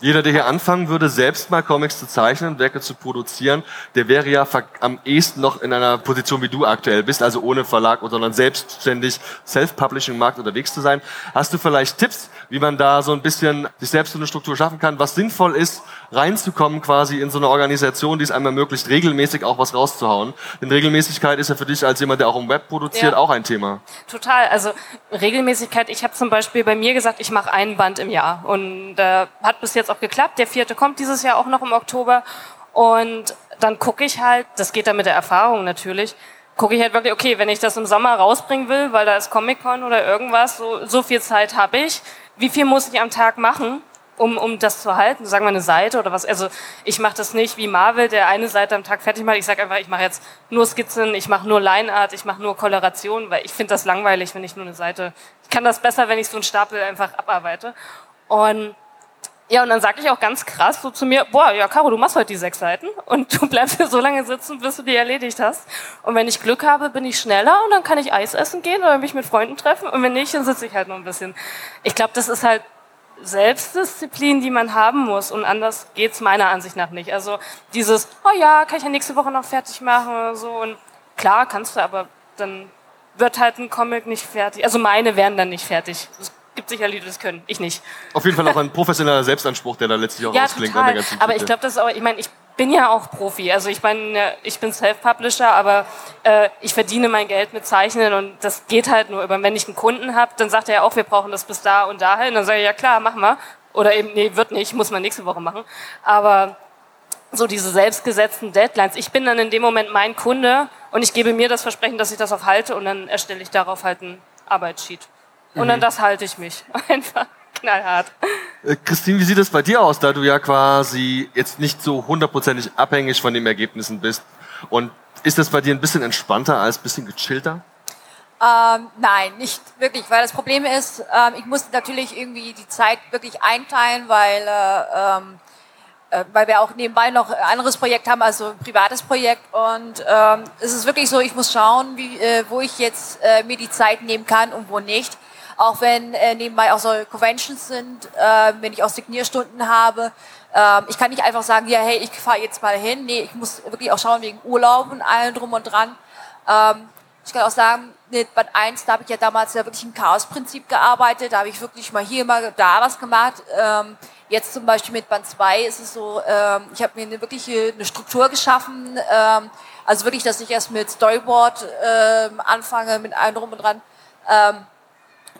S2: jeder, der hier anfangen würde, selbst mal Comics zu zeichnen, Werke zu produzieren, der wäre ja am ehesten noch in einer Position, wie du aktuell bist, also ohne Verlag, sondern selbstständig Self-Publishing-Markt unterwegs zu sein. Hast du vielleicht Tipps, wie man da so ein bisschen sich selbst so eine Struktur schaffen kann, was sinnvoll ist, reinzukommen quasi in so eine Organisation, die es einem ermöglicht, regelmäßig auch was rauszuhauen? Denn Regelmäßigkeit ist ja für dich als jemand, der auch im Web produziert, ja. auch ein Thema.
S4: Total. Also Regelmäßigkeit, ich habe zum Beispiel bei mir gesagt, ich mache einen Band im Jahr und äh, hat bis jetzt auch geklappt. Der vierte kommt dieses Jahr auch noch im Oktober. Und dann gucke ich halt, das geht dann mit der Erfahrung natürlich, gucke ich halt wirklich, okay, wenn ich das im Sommer rausbringen will, weil da ist Comic-Con oder irgendwas, so, so viel Zeit habe ich, wie viel muss ich am Tag machen, um, um das zu halten? Sagen wir eine Seite oder was? Also ich mache das nicht wie Marvel, der eine Seite am Tag fertig macht. Ich sage einfach, ich mache jetzt nur Skizzen, ich mache nur Lineart, ich mache nur Koloration, weil ich finde das langweilig, wenn ich nur eine Seite. Ich kann das besser, wenn ich so einen Stapel einfach abarbeite. Und ja, und dann sage ich auch ganz krass so zu mir, boah, ja, Caro, du machst heute die sechs Seiten und du bleibst hier so lange sitzen, bis du die erledigt hast. Und wenn ich Glück habe, bin ich schneller und dann kann ich Eis essen gehen oder mich mit Freunden treffen. Und wenn nicht, dann sitze ich halt noch ein bisschen. Ich glaube, das ist halt Selbstdisziplin, die man haben muss. Und anders geht's meiner Ansicht nach nicht. Also dieses, oh ja, kann ich ja nächste Woche noch fertig machen oder so. Und klar, kannst du, aber dann wird halt ein Comic nicht fertig. Also meine werden dann nicht fertig. Das gibt sicherlich, die das können. Ich nicht.
S2: Auf jeden Fall auch ein professioneller Selbstanspruch, der da letztlich auch
S4: ja, ausklingt. Total. Aber ich glaube, das ist auch, ich meine, ich bin ja auch Profi. Also ich meine, ich bin Self-Publisher, aber äh, ich verdiene mein Geld mit Zeichnen und das geht halt nur über, wenn ich einen Kunden habe, dann sagt er ja auch, wir brauchen das bis da und dahin. Dann sage ich, ja klar, machen wir. Oder eben, nee, wird nicht, muss man nächste Woche machen. Aber so diese selbstgesetzten Deadlines. Ich bin dann in dem Moment mein Kunde und ich gebe mir das Versprechen, dass ich das auch halte und dann erstelle ich darauf halt einen Arbeitssheet. Und mhm. an das halte ich mich. Einfach knallhart.
S2: Äh, Christine, wie sieht es bei dir aus, da du ja quasi jetzt nicht so hundertprozentig abhängig von den Ergebnissen bist? Und ist das bei dir ein bisschen entspannter als ein bisschen gechillter?
S5: Ähm, nein, nicht wirklich, weil das Problem ist, ähm, ich muss natürlich irgendwie die Zeit wirklich einteilen, weil, äh, ähm, äh, weil wir auch nebenbei noch ein anderes Projekt haben, also ein privates Projekt. Und ähm, es ist wirklich so, ich muss schauen, wie, äh, wo ich jetzt äh, mir die Zeit nehmen kann und wo nicht auch wenn äh, nebenbei auch so Conventions sind, äh, wenn ich auch Signierstunden habe. Äh, ich kann nicht einfach sagen, ja, hey, ich fahre jetzt mal hin. Nee, ich muss wirklich auch schauen wegen Urlaub und allem drum und dran. Ähm, ich kann auch sagen, mit Band 1, da habe ich ja damals ja wirklich im Chaos-Prinzip gearbeitet. Da habe ich wirklich mal hier, mal da was gemacht. Ähm, jetzt zum Beispiel mit Band 2 ist es so, ähm, ich habe mir eine wirkliche eine Struktur geschaffen. Ähm, also wirklich, dass ich erst mit Storyboard ähm, anfange, mit allem drum und dran.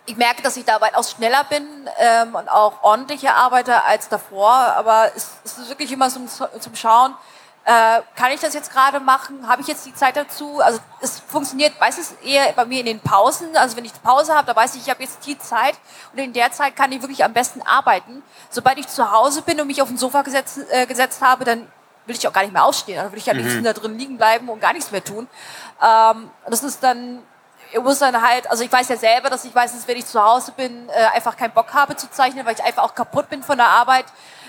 S5: Ich merke, dass ich da weitaus schneller bin ähm, und auch ordentlicher arbeite als davor. Aber es, es ist wirklich immer zum, zum Schauen, äh, kann ich das jetzt gerade machen? Habe ich jetzt die Zeit dazu? Also es funktioniert meistens eher bei mir in den Pausen. Also wenn ich Pause habe, da weiß ich, ich habe jetzt die Zeit und in der Zeit kann ich wirklich am besten arbeiten. Sobald ich zu Hause bin und mich auf den Sofa gesetzt, äh, gesetzt habe, dann will ich auch gar nicht mehr aufstehen. Dann will ich am mhm. liebsten da drin liegen bleiben und gar nichts mehr tun. Ähm, das ist dann ich muss dann halt, also ich weiß ja selber, dass ich meistens, wenn ich zu Hause bin, äh, einfach keinen Bock habe zu zeichnen, weil ich einfach auch kaputt bin von der Arbeit.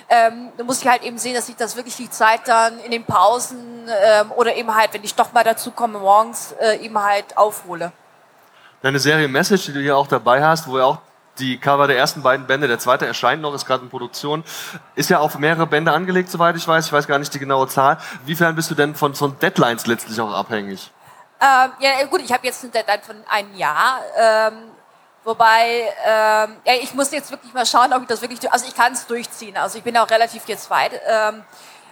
S5: Ähm, dann muss ich halt eben sehen, dass ich das wirklich die Zeit dann in den Pausen ähm, oder eben halt, wenn ich doch mal dazu komme, morgens äh, eben halt aufhole.
S2: Deine Serie Message, die du hier auch dabei hast, wo ja auch die Cover der ersten beiden Bände, der zweite erscheint noch, ist gerade in Produktion, ist ja auf mehrere Bände angelegt, soweit ich weiß. Ich weiß gar nicht die genaue Zahl. Wiefern bist du denn von, von Deadlines letztlich auch abhängig?
S5: Ähm, ja, gut, ich habe jetzt eine Deadline von einem Jahr. Ähm, wobei, ähm, ja, ich muss jetzt wirklich mal schauen, ob ich das wirklich, also ich kann es durchziehen. Also ich bin auch relativ jetzt weit. Ähm,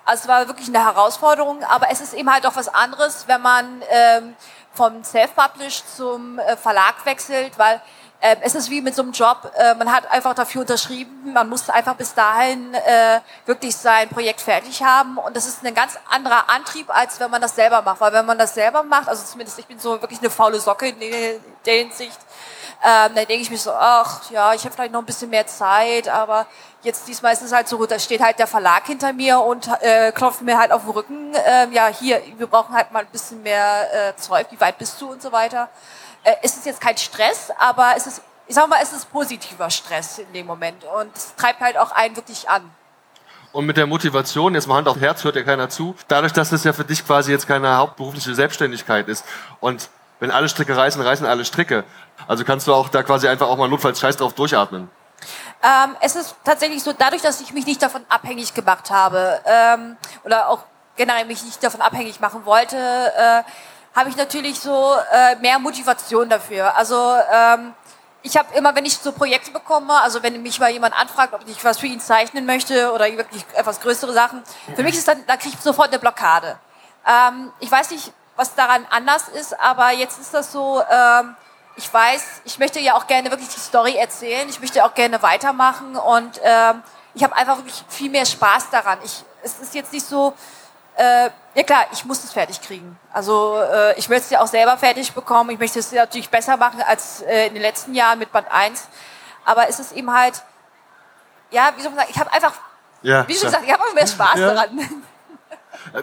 S5: also es war wirklich eine Herausforderung, aber es ist eben halt auch was anderes, wenn man ähm, vom Self-Publish zum äh, Verlag wechselt, weil äh, es ist wie mit so einem Job, äh, man hat einfach dafür unterschrieben, man muss einfach bis dahin äh, wirklich sein Projekt fertig haben und das ist ein ganz anderer Antrieb, als wenn man das selber macht, weil wenn man das selber macht, also zumindest ich bin so wirklich eine faule Socke in der Hinsicht, ähm, dann denke ich mir so, ach ja, ich habe vielleicht noch ein bisschen mehr Zeit, aber jetzt diesmal ist es halt so, da steht halt der Verlag hinter mir und äh, klopft mir halt auf den Rücken, äh, ja hier, wir brauchen halt mal ein bisschen mehr äh, Zeug, wie weit bist du und so weiter. Äh, es ist jetzt kein Stress, aber es ist, ich sag mal, es ist positiver Stress in dem Moment und es treibt halt auch einen wirklich an.
S2: Und mit der Motivation, jetzt mal Hand auf Herz, hört ja keiner zu, dadurch, dass das ja für dich quasi jetzt keine hauptberufliche Selbstständigkeit ist und wenn alle Stricke reißen, reißen alle Stricke. Also kannst du auch da quasi einfach auch mal notfalls scheiß drauf durchatmen.
S5: Ähm, es ist tatsächlich so, dadurch, dass ich mich nicht davon abhängig gemacht habe ähm, oder auch generell mich nicht davon abhängig machen wollte, äh, habe ich natürlich so äh, mehr Motivation dafür. Also ähm, ich habe immer, wenn ich so Projekte bekomme, also wenn mich mal jemand anfragt, ob ich was für ihn zeichnen möchte oder wirklich etwas größere Sachen, für mich ist dann, da kriege ich sofort eine Blockade. Ähm, ich weiß nicht, was daran anders ist, aber jetzt ist das so, ähm, ich weiß, ich möchte ja auch gerne wirklich die Story erzählen, ich möchte auch gerne weitermachen und ähm, ich habe einfach wirklich viel mehr Spaß daran. Ich, es ist jetzt nicht so, äh, ja klar, ich muss es fertig kriegen. Also äh, ich möchte es ja auch selber fertig bekommen. Ich möchte es natürlich besser machen als äh, in den letzten Jahren mit Band 1. Aber es ist eben halt, ja, wie soll man sagen, ich habe einfach,
S2: ja,
S5: wie schon gesagt, ich habe einfach mehr Spaß ja. daran.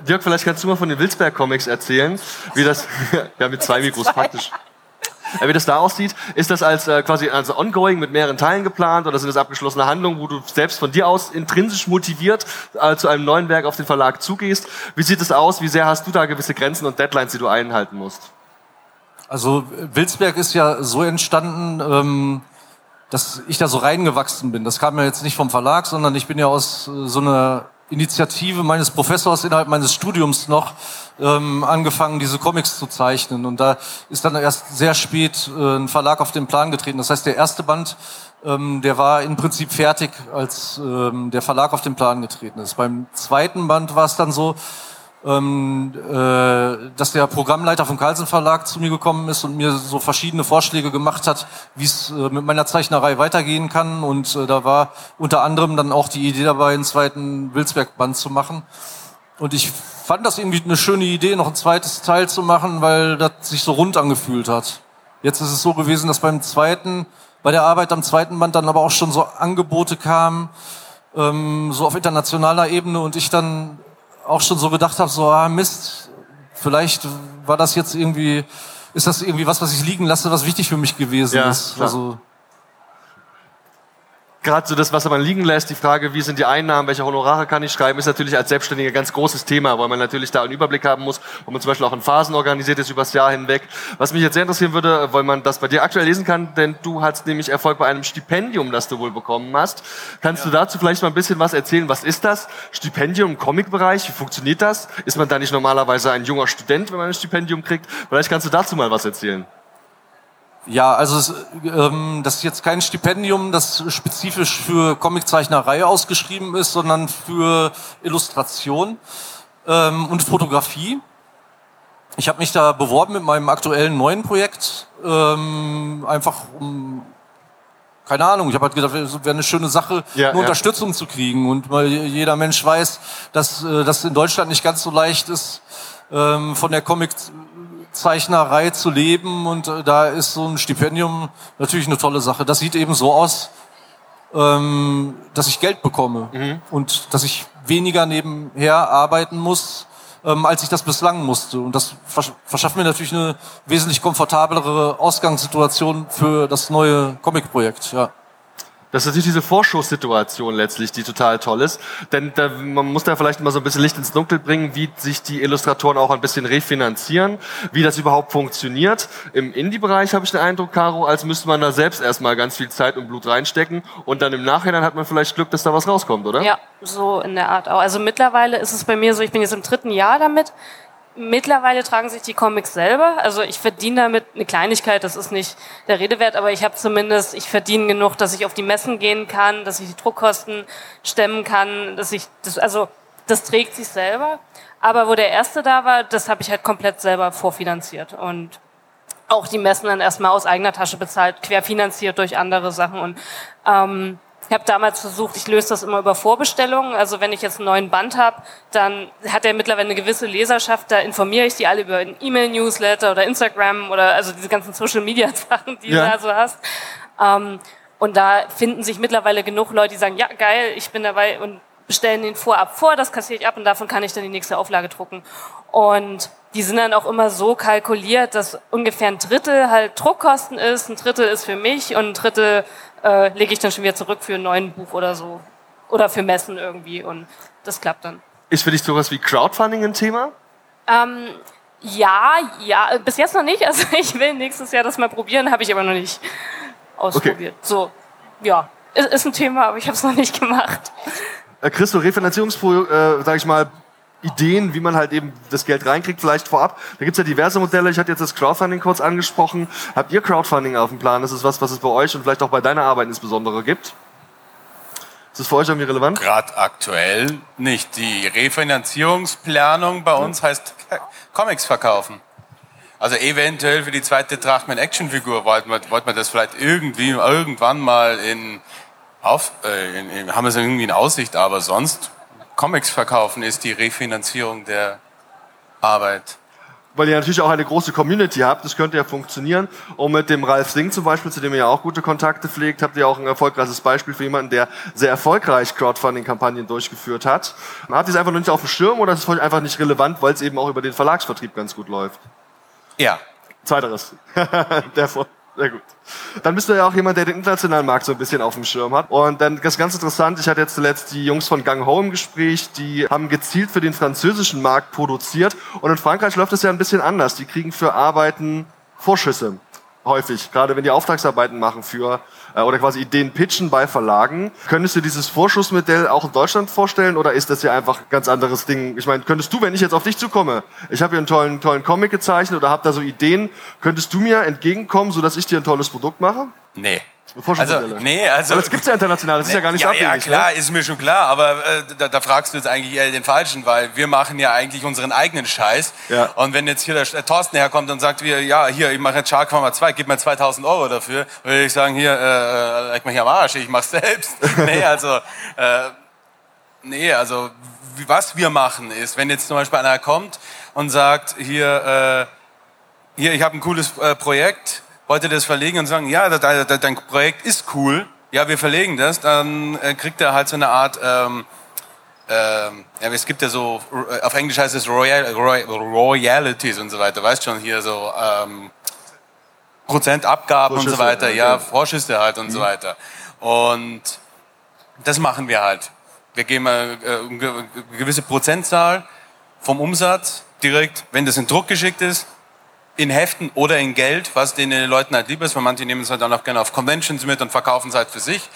S2: Dirk, vielleicht kannst du mal von den Wilsberg-Comics erzählen, wie das, ja, mit zwei Mikros praktisch. Wie das da aussieht, ist das als äh, quasi als ongoing mit mehreren Teilen geplant oder sind das abgeschlossene Handlungen, wo du selbst von dir aus intrinsisch motiviert äh, zu einem neuen Werk auf den Verlag zugehst? Wie sieht es aus? Wie sehr hast du da gewisse Grenzen und Deadlines, die du einhalten musst?
S3: Also Wilsberg ist ja so entstanden, ähm, dass ich da so reingewachsen bin. Das kam ja jetzt nicht vom Verlag, sondern ich bin ja aus äh, so einer Initiative meines Professors innerhalb meines Studiums noch ähm, angefangen, diese Comics zu zeichnen. Und da ist dann erst sehr spät äh, ein Verlag auf den Plan getreten. Das heißt, der erste Band, ähm, der war im Prinzip fertig, als ähm, der Verlag auf den Plan getreten ist. Beim zweiten Band war es dann so, ähm, äh, dass der Programmleiter vom Carlsen Verlag zu mir gekommen ist und mir so verschiedene Vorschläge gemacht hat, wie es äh, mit meiner Zeichnerei weitergehen kann. Und äh, da war unter anderem dann auch die Idee dabei, einen zweiten Wilsberg-Band zu machen. Und ich fand das irgendwie eine schöne Idee, noch ein zweites Teil zu machen, weil das sich so rund angefühlt hat. Jetzt ist es so gewesen, dass beim zweiten, bei der Arbeit am zweiten Band dann aber auch schon so Angebote kamen, ähm, so auf internationaler Ebene und ich dann auch schon so gedacht habe, so, ah Mist, vielleicht war das jetzt irgendwie, ist das irgendwie was, was ich liegen lasse, was wichtig für mich gewesen ja, ist. Klar. Also,
S2: gerade so das, was man liegen lässt, die Frage, wie sind die Einnahmen, welche Honorare kann ich schreiben, ist natürlich als Selbstständiger ein ganz großes Thema, weil man natürlich da einen Überblick haben muss und man zum Beispiel auch in Phasen organisiert ist übers Jahr hinweg. Was mich jetzt sehr interessieren würde, weil man das bei dir aktuell lesen kann, denn du hast nämlich Erfolg bei einem Stipendium, das du wohl bekommen hast. Kannst ja. du dazu vielleicht mal ein bisschen was erzählen? Was ist das? Stipendium im Comic-Bereich? Wie funktioniert das? Ist man da nicht normalerweise ein junger Student, wenn man ein Stipendium kriegt? Vielleicht kannst du dazu mal was erzählen.
S3: Ja, also ähm, das ist jetzt kein Stipendium, das spezifisch für Comiczeichnerei ausgeschrieben ist, sondern für Illustration ähm, und Fotografie. Ich habe mich da beworben mit meinem aktuellen neuen Projekt, ähm, einfach um keine Ahnung, ich habe halt gedacht, es wäre eine schöne Sache, ja, eine ja. Unterstützung zu kriegen. Und weil jeder Mensch weiß, dass äh, das in Deutschland nicht ganz so leicht ist, ähm, von der Comic Zeichnerei zu leben und äh, da ist so ein Stipendium natürlich eine tolle Sache. Das sieht eben so aus, ähm, dass ich Geld bekomme mhm. und dass ich weniger nebenher arbeiten muss, ähm, als ich das bislang musste. Und das versch verschafft mir natürlich eine wesentlich komfortablere Ausgangssituation für das neue Comic-Projekt. Ja.
S2: Das ist natürlich diese Vorschusssituation letztlich, die total toll ist. Denn da, man muss da vielleicht mal so ein bisschen Licht ins Dunkel bringen, wie sich die Illustratoren auch ein bisschen refinanzieren, wie das überhaupt funktioniert. Im Indie-Bereich habe ich den Eindruck, Caro, als müsste man da selbst erstmal ganz viel Zeit und Blut reinstecken und dann im Nachhinein hat man vielleicht Glück, dass da was rauskommt, oder?
S4: Ja, so in der Art auch. Also mittlerweile ist es bei mir so, ich bin jetzt im dritten Jahr damit. Mittlerweile tragen sich die Comics selber. Also ich verdiene damit eine Kleinigkeit, das ist nicht der Rede wert, aber ich habe zumindest, ich verdiene genug, dass ich auf die Messen gehen kann, dass ich die Druckkosten stemmen kann, dass ich, das, also das trägt sich selber. Aber wo der erste da war, das habe ich halt komplett selber vorfinanziert und auch die Messen dann erstmal aus eigener Tasche bezahlt, querfinanziert durch andere Sachen und ähm, ich habe damals versucht, ich löse das immer über Vorbestellungen. Also wenn ich jetzt einen neuen Band habe, dann hat er mittlerweile eine gewisse Leserschaft, da informiere ich die alle über einen E-Mail-Newsletter oder Instagram oder also diese ganzen Social-Media-Sachen, die ja. du da so hast. Ähm, und da finden sich mittlerweile genug Leute, die sagen, ja geil, ich bin dabei und bestellen den vorab vor, das kassiere ich ab und davon kann ich dann die nächste Auflage drucken. Und die sind dann auch immer so kalkuliert, dass ungefähr ein Drittel halt Druckkosten ist, ein Drittel ist für mich und ein Drittel äh, lege ich dann schon wieder zurück für ein neues Buch oder so. Oder für Messen irgendwie und das klappt dann.
S2: Ist für dich sowas wie Crowdfunding ein Thema?
S4: Ähm, ja, ja, bis jetzt noch nicht. Also ich will nächstes Jahr das mal probieren, habe ich aber noch nicht ausprobiert. Okay. So, ja, ist, ist ein Thema, aber ich habe es noch nicht gemacht.
S2: Äh, Christo, Refinanzierungsprojekt, äh, sag ich mal, Ideen, wie man halt eben das Geld reinkriegt, vielleicht vorab. Da gibt's ja diverse Modelle. Ich hatte jetzt das Crowdfunding kurz angesprochen. Habt ihr Crowdfunding auf dem Plan? Das ist was, was es bei euch und vielleicht auch bei deiner Arbeit insbesondere gibt? Ist das für euch irgendwie relevant?
S6: Gerade aktuell nicht. Die Refinanzierungsplanung bei uns heißt Comics verkaufen. Also eventuell für die zweite Drachman Actionfigur wollten wir, wollten wir das vielleicht irgendwie irgendwann mal in auf, äh, in, in, haben wir es irgendwie in Aussicht, aber sonst Comics verkaufen ist die Refinanzierung der Arbeit.
S2: Weil ihr natürlich auch eine große Community habt, das könnte ja funktionieren. Und mit dem Ralf Singh zum Beispiel, zu dem ihr ja auch gute Kontakte pflegt, habt ihr auch ein erfolgreiches Beispiel für jemanden, der sehr erfolgreich Crowdfunding-Kampagnen durchgeführt hat. Habt ihr es einfach noch nicht auf dem Schirm oder ist es für euch einfach nicht relevant, weil es eben auch über den Verlagsvertrieb ganz gut läuft?
S6: Ja.
S2: Zweiteres. der vor sehr gut. Dann bist du ja auch jemand, der den internationalen Markt so ein bisschen auf dem Schirm hat. Und dann das ist ganz interessant, ich hatte jetzt zuletzt die Jungs von Gang Ho im Gespräch, die haben gezielt für den französischen Markt produziert. Und in Frankreich läuft es ja ein bisschen anders. Die kriegen für Arbeiten Vorschüsse häufig, gerade wenn die Auftragsarbeiten machen für oder quasi Ideen pitchen bei Verlagen. Könntest du dieses Vorschussmodell auch in Deutschland vorstellen oder ist das ja einfach ein ganz anderes Ding? Ich meine, könntest du, wenn ich jetzt auf dich zukomme, ich habe hier einen tollen, tollen Comic gezeichnet oder habe da so Ideen, könntest du mir entgegenkommen, sodass ich dir ein tolles Produkt mache?
S6: Nee. Also, nee, also.
S2: Aber das gibt's ja international, das nee, ist ja gar nicht
S6: ja,
S2: abwegig.
S6: Ja, klar, ne? ist mir schon klar, aber äh, da, da, fragst du jetzt eigentlich eher den Falschen, weil wir machen ja eigentlich unseren eigenen Scheiß. Ja. Und wenn jetzt hier der, der Thorsten herkommt und sagt, wir, ja, hier, ich mache jetzt Shark Farmer 2, gib mir 2000 Euro dafür, würde ich sagen, hier, äh, leck mich am Arsch, ich mach's selbst. nee, also, äh, nee, also, was wir machen ist, wenn jetzt zum Beispiel einer kommt und sagt, hier, äh, hier, ich habe ein cooles äh, Projekt, wollte das verlegen und sagen, ja, dein Projekt ist cool, ja, wir verlegen das, dann äh, kriegt er halt so eine Art, ähm, ähm, ja, es gibt ja so, auf Englisch heißt es Royal, Royal, Royalities und so weiter, weißt schon, hier so ähm, Prozentabgaben und so weiter, ja, Vorschüsse halt und mhm. so weiter. Und das machen wir halt. Wir geben äh, eine gewisse Prozentzahl vom Umsatz direkt, wenn das in Druck geschickt ist, in Heften oder in Geld, was den Leuten halt lieber ist, weil manche nehmen es halt dann auch gerne auf Conventions mit und verkaufen es halt für sich.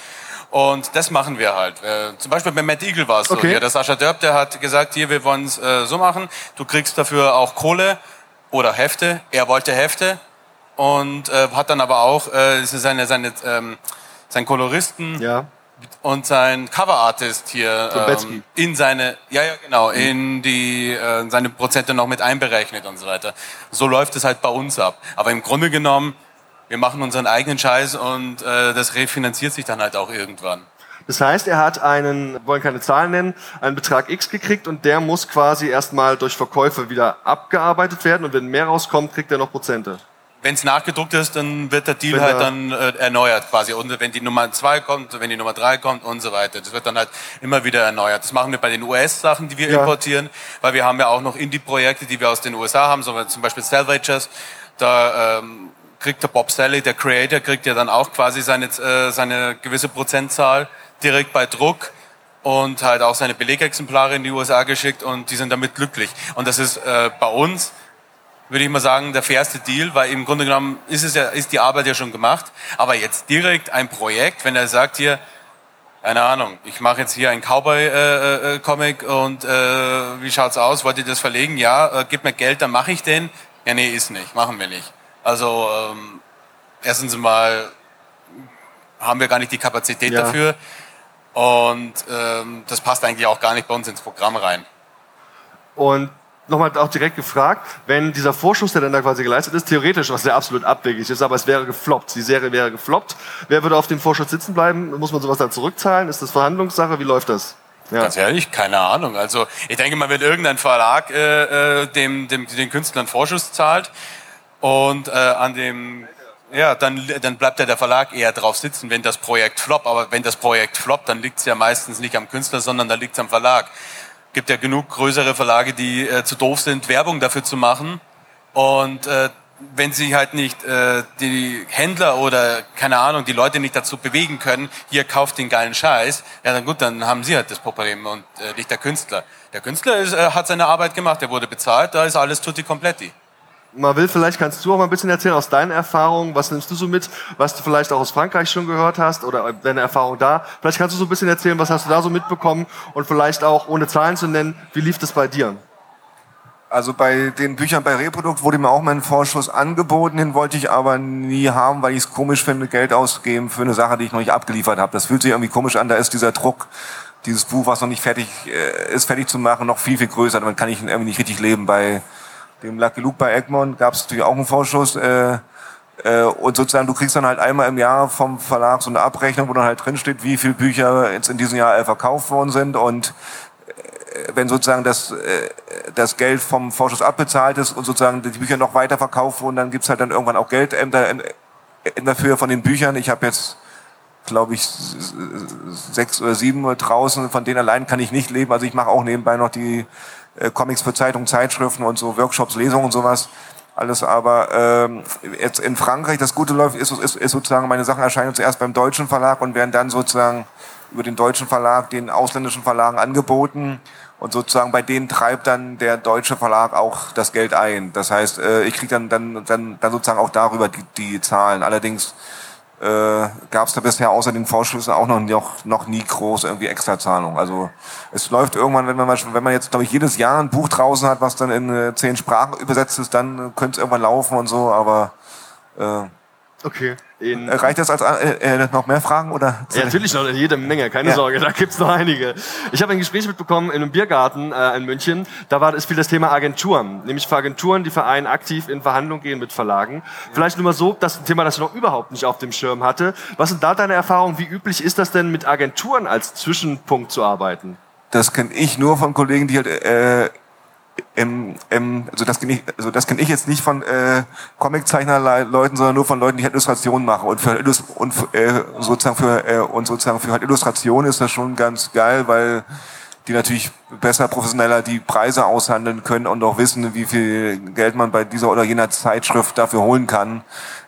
S6: Und das machen wir halt. Äh, zum Beispiel bei Matt Eagle war es so. Okay. Hier, der Sascha Dörp, der hat gesagt, hier, wir wollen es äh, so machen. Du kriegst dafür auch Kohle oder Hefte. Er wollte Hefte und äh, hat dann aber auch äh, seine, seine, ähm, sein Koloristen
S2: ja
S6: und sein Coverartist hier ähm, in seine, ja ja genau, in die äh, seine Prozente noch mit einberechnet und so weiter. So läuft es halt bei uns ab. Aber im Grunde genommen, wir machen unseren eigenen Scheiß und äh, das refinanziert sich dann halt auch irgendwann.
S2: Das heißt, er hat einen, wollen keine Zahlen nennen, einen Betrag X gekriegt und der muss quasi erstmal durch Verkäufe wieder abgearbeitet werden und wenn mehr rauskommt, kriegt er noch Prozente.
S6: Wenn es nachgedruckt ist, dann wird der Deal wenn halt dann äh, erneuert quasi. Und wenn die Nummer zwei kommt, wenn die Nummer drei kommt und so weiter. Das wird dann halt immer wieder erneuert. Das machen wir bei den US-Sachen, die wir ja. importieren, weil wir haben ja auch noch Indie-Projekte, die wir aus den USA haben, so zum Beispiel Salvagers. Da ähm, kriegt der Bob Sally, der Creator, kriegt ja dann auch quasi seine, äh, seine gewisse Prozentzahl direkt bei Druck und halt auch seine Belegexemplare in die USA geschickt und die sind damit glücklich. Und das ist äh, bei uns, würde ich mal sagen, der fairste Deal, weil im Grunde genommen ist es ja, ist die Arbeit ja schon gemacht. Aber jetzt direkt ein Projekt, wenn er sagt hier, keine Ahnung, ich mache jetzt hier ein Cowboy-Comic äh, äh, und äh, wie schaut's aus? Wollt ihr das verlegen? Ja, äh, gib mir Geld, dann mache ich den. Ja, nee, ist nicht, machen wir nicht. Also ähm, erstens mal haben wir gar nicht die Kapazität ja. dafür und ähm, das passt eigentlich auch gar nicht bei uns ins Programm rein.
S2: Und nochmal auch direkt gefragt, wenn dieser Vorschuss, der dann da quasi geleistet ist, theoretisch, was ja absolut abwegig ist, aber es wäre gefloppt, die Serie wäre gefloppt, wer würde auf dem Vorschuss sitzen bleiben? Muss man sowas dann zurückzahlen? Ist das Verhandlungssache? Wie läuft das?
S6: Ja. Ganz ehrlich, keine Ahnung. Also ich denke mal, wenn irgendein Verlag äh, äh dem, dem, den Künstlern Vorschuss zahlt und äh, an dem ja, dann, dann bleibt ja der Verlag eher drauf sitzen, wenn das Projekt floppt. Aber wenn das Projekt floppt, dann liegt es ja meistens nicht am Künstler, sondern dann liegt es am Verlag gibt ja genug größere Verlage, die äh, zu doof sind, Werbung dafür zu machen. Und äh, wenn sie halt nicht äh, die Händler oder keine Ahnung, die Leute nicht dazu bewegen können, hier kauft den geilen Scheiß, ja dann gut, dann haben sie halt das Problem und äh, nicht der Künstler. Der Künstler ist, äh, hat seine Arbeit gemacht, der wurde bezahlt, da ist alles tutti completi
S2: mal will, vielleicht kannst du auch mal ein bisschen erzählen aus deinen Erfahrungen. Was nimmst du so mit, was du vielleicht auch aus Frankreich schon gehört hast oder deine Erfahrung da? Vielleicht kannst du so ein bisschen erzählen, was hast du da so mitbekommen und vielleicht auch, ohne Zahlen zu nennen, wie lief das bei dir?
S7: Also bei den Büchern bei Reprodukt wurde mir auch mein Vorschuss angeboten, den wollte ich aber nie haben, weil ich es komisch finde, Geld auszugeben für eine Sache, die ich noch nicht abgeliefert habe. Das fühlt sich irgendwie komisch an, da ist dieser Druck, dieses Buch, was noch nicht fertig äh, ist, fertig zu machen, noch viel, viel größer. Damit kann ich irgendwie nicht richtig leben. Bei dem Lucky Luke bei Egmont gab es natürlich auch einen Vorschuss. Äh, äh, und sozusagen, du kriegst dann halt einmal im Jahr vom Verlag so eine Abrechnung, wo dann halt drinsteht, wie viele Bücher jetzt in diesem Jahr verkauft worden sind. Und äh, wenn sozusagen das, äh, das Geld vom Vorschuss abbezahlt ist und sozusagen die Bücher noch weiter verkauft wurden, dann gibt's halt dann irgendwann auch Geldämter dafür von den Büchern. Ich habe jetzt glaube ich, sechs oder sieben draußen, von denen allein kann ich nicht leben. Also ich mache auch nebenbei noch die äh, Comics für Zeitungen, Zeitschriften und so Workshops, Lesungen und sowas. Alles aber ähm, jetzt in Frankreich, das Gute läuft, ist, ist, ist sozusagen, meine Sachen erscheinen zuerst beim deutschen Verlag und werden dann sozusagen über den deutschen Verlag den ausländischen Verlagen angeboten. Und sozusagen bei denen treibt dann der deutsche Verlag auch das Geld ein. Das heißt, äh, ich kriege dann, dann, dann, dann sozusagen auch darüber die, die Zahlen. Allerdings äh, gab es da bisher außer den Vorschüssen auch noch, noch, noch nie groß irgendwie Extrazahlungen. Also es läuft irgendwann, wenn man, wenn man jetzt, glaube ich, jedes Jahr ein Buch draußen hat, was dann in äh, zehn Sprachen übersetzt ist, dann äh, könnte es irgendwann laufen und so, aber äh,
S2: Okay.
S7: In äh, Reicht das als äh, äh, noch mehr Fragen oder?
S2: Ja, natürlich noch jede Menge, keine ja. Sorge, da gibt's noch einige. Ich habe ein Gespräch mitbekommen in einem Biergarten äh, in München. Da war es viel das Thema Agenturen, nämlich für Agenturen, die Vereine aktiv in Verhandlungen gehen mit Verlagen. Ja. Vielleicht nur mal so, das ist ein Thema, das ich noch überhaupt nicht auf dem Schirm hatte. Was sind da deine Erfahrungen? Wie üblich ist das denn, mit Agenturen als Zwischenpunkt zu arbeiten?
S7: Das kenne ich nur von Kollegen, die halt äh, ähm, ähm, also das kenne ich, also das kenne ich jetzt nicht von äh, Comiczeichner-Leuten, sondern nur von Leuten, die halt Illustrationen machen. Und für und äh, sozusagen für äh, und sozusagen für halt Illustration ist das schon ganz geil, weil die natürlich besser professioneller die Preise aushandeln können und auch wissen, wie viel Geld man bei dieser oder jener Zeitschrift dafür holen kann.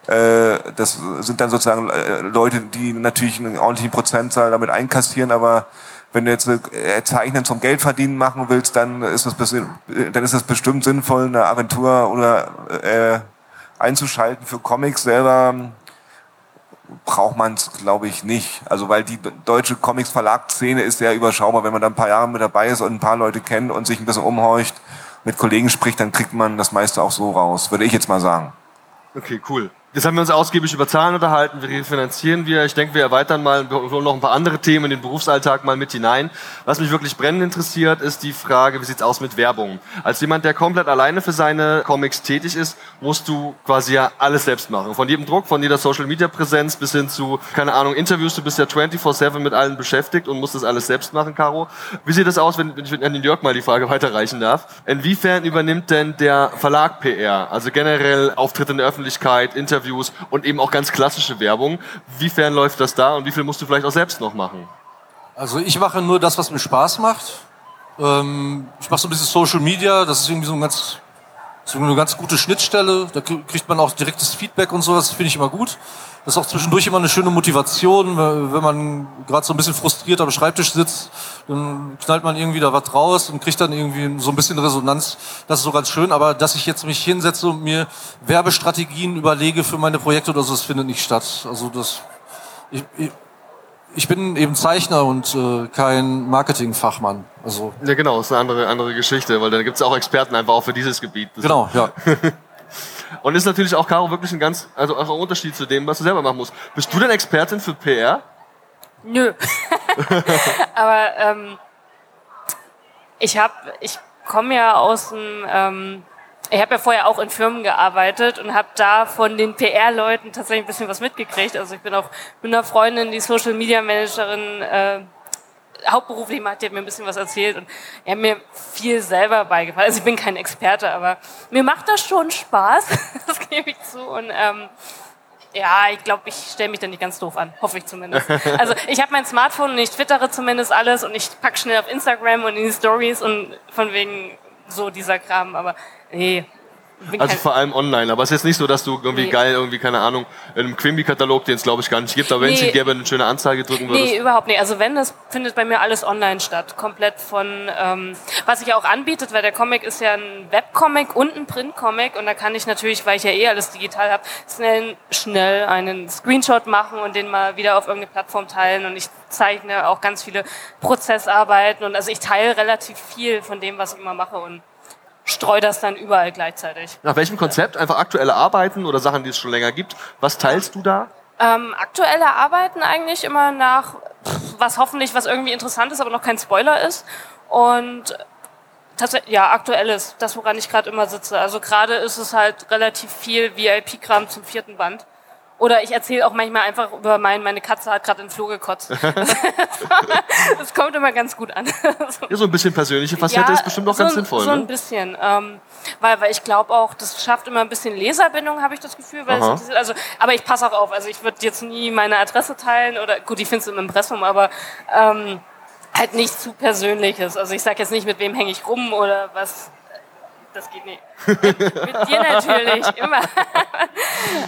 S7: Äh, das sind dann sozusagen äh, Leute, die natürlich einen ordentlichen Prozentzahl damit einkassieren, aber wenn du jetzt äh, Zeichnen zum Geld verdienen machen willst, dann ist das, dann ist das bestimmt sinnvoll, eine Agentur oder äh, einzuschalten für Comics selber braucht man es, glaube ich, nicht. Also weil die deutsche Comics-Verlagsszene ist sehr überschaubar. Wenn man da ein paar Jahre mit dabei ist und ein paar Leute kennt und sich ein bisschen umhorcht, mit Kollegen spricht, dann kriegt man das meiste auch so raus, würde ich jetzt mal sagen.
S2: Okay, cool. Jetzt haben wir uns ausgiebig über Zahlen unterhalten, wie refinanzieren wir. Ich denke, wir erweitern mal noch ein paar andere Themen in den Berufsalltag mal mit hinein. Was mich wirklich brennend interessiert, ist die Frage, wie sieht's aus mit Werbung? Als jemand, der komplett alleine für seine Comics tätig ist, musst du quasi ja alles selbst machen. Von jedem Druck, von jeder Social Media Präsenz bis hin zu, keine Ahnung, Interviews. Du bist ja 24-7 mit allen beschäftigt und musst das alles selbst machen, Caro. Wie sieht das aus, wenn, wenn ich an den Jörg mal die Frage weiterreichen darf? Inwiefern übernimmt denn der Verlag PR? Also generell Auftritte in der Öffentlichkeit, Interviews, Interviews und eben auch ganz klassische Werbung. Wiefern läuft das da und wie viel musst du vielleicht auch selbst noch machen?
S3: Also ich mache nur das, was mir Spaß macht. Ähm, ich mache so ein bisschen Social Media, das ist irgendwie so ein ganz Das ist eine ganz gute Schnittstelle, da kriegt man auch direktes Feedback und sowas, finde ich immer gut. Das ist auch zwischendurch immer eine schöne Motivation, wenn man gerade so ein bisschen frustriert am Schreibtisch sitzt, dann knallt man irgendwie da was raus und kriegt dann irgendwie so ein bisschen Resonanz. Das ist so ganz schön, aber dass ich jetzt mich hinsetze und mir Werbestrategien überlege für meine Projekte oder so, das findet nicht statt. Also das, ich, ich, ich bin eben Zeichner und äh, kein Marketingfachmann. Also
S2: ja, genau, das ist eine andere, andere Geschichte, weil da gibt es auch Experten einfach auch für dieses Gebiet.
S3: Das genau, ja.
S2: und ist natürlich auch, Caro, wirklich ein ganz, also auch ein Unterschied zu dem, was du selber machen musst. Bist du denn Expertin für PR?
S4: Nö. Aber ähm, ich habe, ich komme ja aus dem ähm, ich habe ja vorher auch in Firmen gearbeitet und habe da von den PR-Leuten tatsächlich ein bisschen was mitgekriegt. Also ich bin auch mit einer Freundin, die Social Media Managerin, äh, hauptberuflich macht, die hat mir ein bisschen was erzählt und er hat mir viel selber beigebracht. Also ich bin kein Experte, aber mir macht das schon Spaß, das gebe ich zu. Und ähm, ja, ich glaube, ich stelle mich da nicht ganz doof an. Hoffe ich zumindest. Also ich habe mein Smartphone und ich twittere zumindest alles und ich packe schnell auf Instagram und in die Stories und von wegen so dieser Kram. Aber Nee.
S2: Also vor allem online, aber es ist jetzt nicht so, dass du irgendwie nee. geil, irgendwie, keine Ahnung, in einem Quimby-Katalog, den es glaube ich gar nicht gibt, aber wenn es ihn gäbe, eine schöne Anzeige drücken würdest.
S4: Nee, überhaupt nicht. Also wenn, das findet bei mir alles online statt. Komplett von, ähm, was sich auch anbietet, weil der Comic ist ja ein Webcomic und ein Printcomic und da kann ich natürlich, weil ich ja eh alles digital habe, schnell, schnell einen Screenshot machen und den mal wieder auf irgendeine Plattform teilen und ich zeichne auch ganz viele Prozessarbeiten und also ich teile relativ viel von dem, was ich immer mache und streue das dann überall gleichzeitig.
S2: Nach welchem Konzept? Einfach aktuelle Arbeiten oder Sachen, die es schon länger gibt? Was teilst du da?
S4: Ähm, aktuelle Arbeiten eigentlich immer nach, was hoffentlich was irgendwie interessant ist, aber noch kein Spoiler ist. Und tatsächlich, ja, aktuelles, das woran ich gerade immer sitze. Also gerade ist es halt relativ viel VIP-Kram zum vierten Band. Oder ich erzähle auch manchmal einfach über mein, meine Katze hat gerade in den Floh gekotzt. das kommt immer ganz gut an.
S2: ja, so ein bisschen persönliche Facette ja, ist bestimmt auch
S4: so,
S2: ganz sinnvoll.
S4: So ein ne? bisschen. Ähm, weil, weil ich glaube auch, das schafft immer ein bisschen Leserbindung, habe ich das Gefühl. Weil es, also, aber ich passe auch auf. Also ich würde jetzt nie meine Adresse teilen oder gut, ich finde es im Impressum, aber ähm, halt nichts zu Persönliches. Also ich sage jetzt nicht, mit wem hänge ich rum oder was. Das geht nicht. mit, mit dir natürlich, immer.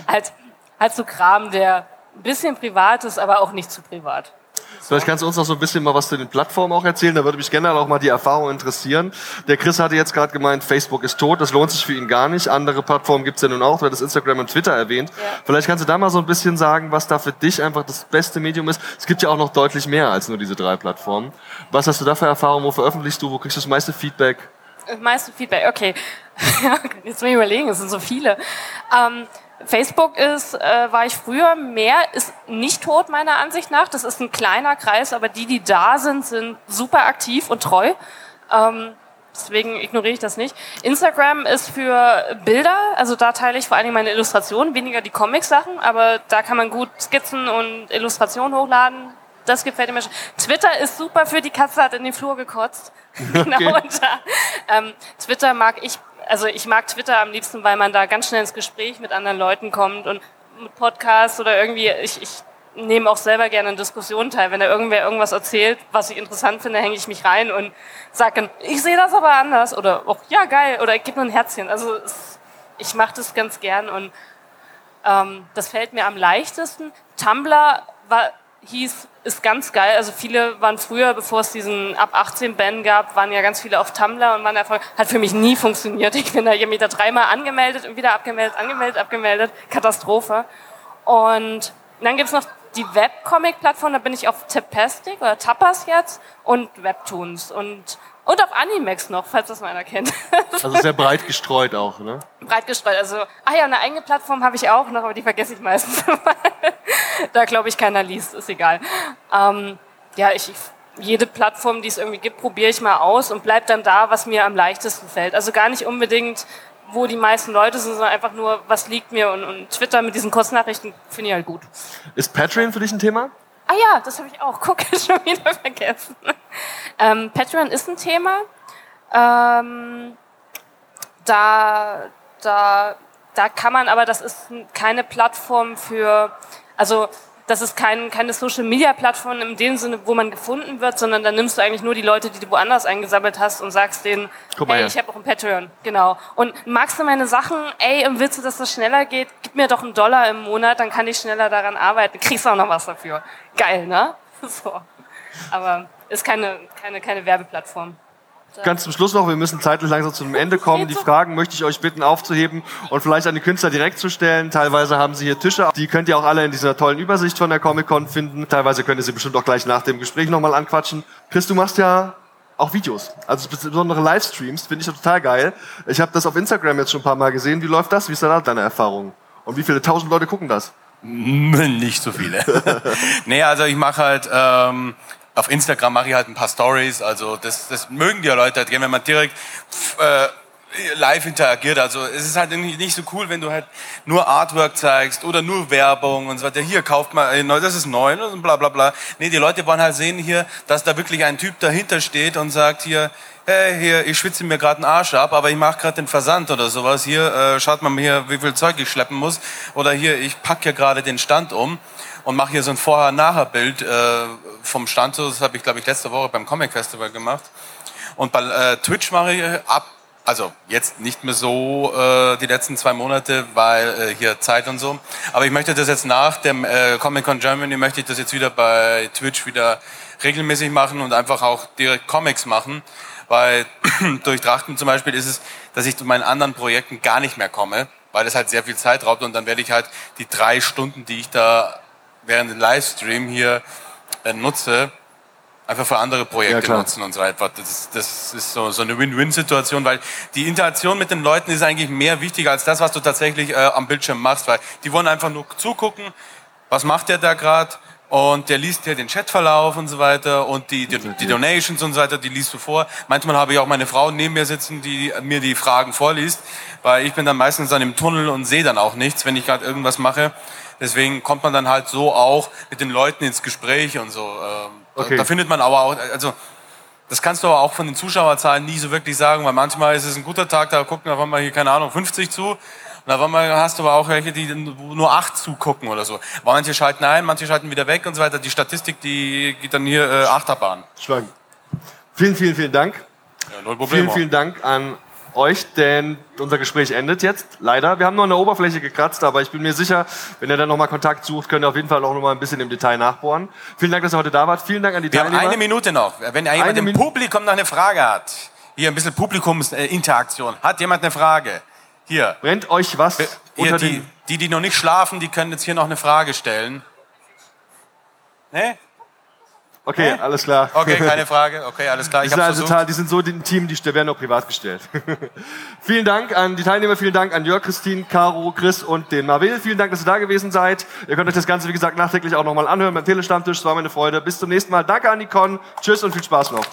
S4: halt halt so Kram, der ein bisschen privat ist, aber auch nicht zu privat.
S2: Vielleicht kannst du uns noch so ein bisschen mal was zu den Plattformen auch erzählen. Da würde mich generell auch mal die Erfahrung interessieren. Der Chris hatte jetzt gerade gemeint, Facebook ist tot. Das lohnt sich für ihn gar nicht. Andere Plattformen gibt es ja nun auch. Du hattest Instagram und Twitter erwähnt. Ja. Vielleicht kannst du da mal so ein bisschen sagen, was da für dich einfach das beste Medium ist. Es gibt ja auch noch deutlich mehr als nur diese drei Plattformen. Was hast du da für Erfahrungen? Wo veröffentlichst du? Wo kriegst du das meiste Feedback?
S4: Das meiste Feedback, okay. jetzt muss ich überlegen, es sind so viele. Ähm, Facebook ist, äh, war ich früher mehr, ist nicht tot meiner Ansicht nach. Das ist ein kleiner Kreis, aber die, die da sind, sind super aktiv und treu. Ähm, deswegen ignoriere ich das nicht. Instagram ist für Bilder, also da teile ich vor allen Dingen meine Illustrationen, weniger die Comic-Sachen, aber da kann man gut Skizzen und Illustrationen hochladen. Das gefällt mir schon. Twitter ist super für die Katze hat in den Flur gekotzt. genau. Okay. Und, ähm, Twitter mag ich also ich mag Twitter am liebsten, weil man da ganz schnell ins Gespräch mit anderen Leuten kommt und mit Podcasts oder irgendwie, ich, ich nehme auch selber gerne in Diskussionen teil. Wenn da irgendwer irgendwas erzählt, was ich interessant finde, hänge ich mich rein und sage dann, ich sehe das aber anders oder auch, ja geil oder ich gebe nur ein Herzchen. Also es, ich mache das ganz gern und ähm, das fällt mir am leichtesten. Tumblr war hieß, ist ganz geil. Also viele waren früher, bevor es diesen ab 18 Ban gab, waren ja ganz viele auf Tumblr und waren Erfolg. Hat für mich nie funktioniert. Ich bin da, ich mich da dreimal angemeldet und wieder abgemeldet, angemeldet, abgemeldet. Katastrophe. Und dann gibt's noch die Webcomic-Plattform, da bin ich auf Tapastic oder Tapas jetzt und Webtoons. Und und auf Animex noch, falls das mal einer kennt.
S2: Also sehr breit gestreut auch, ne?
S4: Breit gestreut. Also, ah ja, eine eigene Plattform habe ich auch noch, aber die vergesse ich meistens. da glaube ich keiner liest, ist egal. Ähm, ja, ich, jede Plattform, die es irgendwie gibt, probiere ich mal aus und bleib dann da, was mir am leichtesten fällt. Also gar nicht unbedingt, wo die meisten Leute sind, sondern einfach nur, was liegt mir und, und Twitter mit diesen Kurznachrichten finde ich halt gut.
S2: Ist Patreon für dich ein Thema?
S4: Ah ja, das habe ich auch. Guck, schon wieder vergessen. Ähm, Patreon ist ein Thema. Ähm, da, da, da kann man aber, das ist keine Plattform für, also das ist kein, keine Social-Media-Plattform in dem Sinne, wo man gefunden wird, sondern da nimmst du eigentlich nur die Leute, die du woanders eingesammelt hast und sagst denen, hey, her. ich habe auch ein Patreon. Genau. Und magst du meine Sachen? Ey, willst du, dass das schneller geht? Gib mir doch einen Dollar im Monat, dann kann ich schneller daran arbeiten. Kriegst auch noch was dafür. Geil, ne? So. Aber ist keine, keine, keine Werbeplattform.
S2: Ganz zum Schluss noch, wir müssen zeitlich langsam zum Ende kommen. Die Fragen möchte ich euch bitten aufzuheben und vielleicht an die Künstler direkt zu stellen. Teilweise haben sie hier Tische, die könnt ihr auch alle in dieser tollen Übersicht von der Comic-Con finden. Teilweise könnt ihr sie bestimmt auch gleich nach dem Gespräch nochmal anquatschen. Chris, du machst ja auch Videos, also besondere Livestreams, finde ich total geil. Ich habe das auf Instagram jetzt schon ein paar Mal gesehen. Wie läuft das? Wie ist da deine Erfahrung? Und wie viele tausend Leute gucken das?
S6: Nicht so viele. nee, also ich mache halt ähm, auf Instagram mache ich halt ein paar Stories. Also das, das mögen die Leute halt gerne, wenn man direkt äh, live interagiert. Also es ist halt nicht so cool, wenn du halt nur Artwork zeigst oder nur Werbung und so weiter. Hier kauft man, äh, das ist neu und bla bla bla. Nee, die Leute wollen halt sehen hier, dass da wirklich ein Typ dahinter steht und sagt hier, hey, hier, ich schwitze mir gerade einen Arsch ab, aber ich mache gerade den Versand oder sowas. Hier, äh, schaut mal hier, wie viel Zeug ich schleppen muss. Oder hier, ich pack hier gerade den Stand um und mache hier so ein Vorher-Nachher-Bild äh, vom Stand. Das habe ich, glaube ich, letzte Woche beim Comic Festival gemacht. Und bei äh, Twitch mache ich ab, also jetzt nicht mehr so äh, die letzten zwei Monate, weil äh, hier Zeit und so. Aber ich möchte das jetzt nach dem äh, Comic Con Germany, möchte ich das jetzt wieder bei Twitch wieder regelmäßig machen und einfach auch direkt Comics machen. Weil durch Trachten zum Beispiel ist es, dass ich zu meinen anderen Projekten gar nicht mehr komme, weil das halt sehr viel Zeit raubt und dann werde ich halt die drei Stunden, die ich da während dem Livestream hier äh, nutze, einfach für andere Projekte ja, nutzen und so weiter. Das, das ist so, so eine Win-Win-Situation, weil die Interaktion mit den Leuten ist eigentlich mehr wichtig als das, was du tatsächlich äh, am Bildschirm machst, weil die wollen einfach nur zugucken, was macht der da gerade und der liest dir den Chatverlauf und so weiter und die, die, die, Donations und so weiter, die liest du vor. Manchmal habe ich auch meine Frau neben mir sitzen, die mir die Fragen vorliest, weil ich bin dann meistens dann im Tunnel und sehe dann auch nichts, wenn ich gerade irgendwas mache. Deswegen kommt man dann halt so auch mit den Leuten ins Gespräch und so. Ähm, okay. Da findet man aber auch, also das kannst du aber auch von den Zuschauerzahlen nie so wirklich sagen, weil manchmal ist es ein guter Tag, da gucken auf einmal hier, keine Ahnung, 50 zu. Und auf einmal hast du aber auch welche, die nur acht zugucken oder so. Manche schalten ein, manche schalten wieder weg und so weiter. Die Statistik, die geht dann hier äh, Achterbahn.
S2: Schwank. Vielen, vielen, vielen Dank. Ja, null Problem. Vielen, vielen Dank an euch, denn unser Gespräch endet jetzt. Leider. Wir haben nur an der Oberfläche gekratzt, aber ich bin mir sicher, wenn ihr dann nochmal Kontakt sucht, könnt ihr auf jeden Fall auch nochmal ein bisschen im Detail nachbohren. Vielen Dank, dass ihr heute da wart. Vielen Dank an die
S6: Wir
S2: Teilnehmer.
S6: haben eine Minute noch. Wenn jemand im Publikum noch eine Frage hat, hier ein bisschen Publikumsinteraktion. Hat jemand eine Frage? Hier.
S2: Brennt euch was
S6: hier, unter die, die, die noch nicht schlafen, die können jetzt hier noch eine Frage stellen. Ne?
S2: Okay, ja? alles klar.
S6: Okay, keine Frage. Okay, alles klar.
S2: Ich die, sind also total, die sind so im Team, die werden auch privat gestellt. vielen Dank an die Teilnehmer, vielen Dank an Jörg, Christine, Caro, Chris und den Marvel. Vielen Dank, dass ihr da gewesen seid. Ihr könnt euch das Ganze, wie gesagt, nachträglich auch nochmal anhören beim Telestammtisch. Es war meine Freude. Bis zum nächsten Mal. Danke an die Con. Tschüss und viel Spaß noch.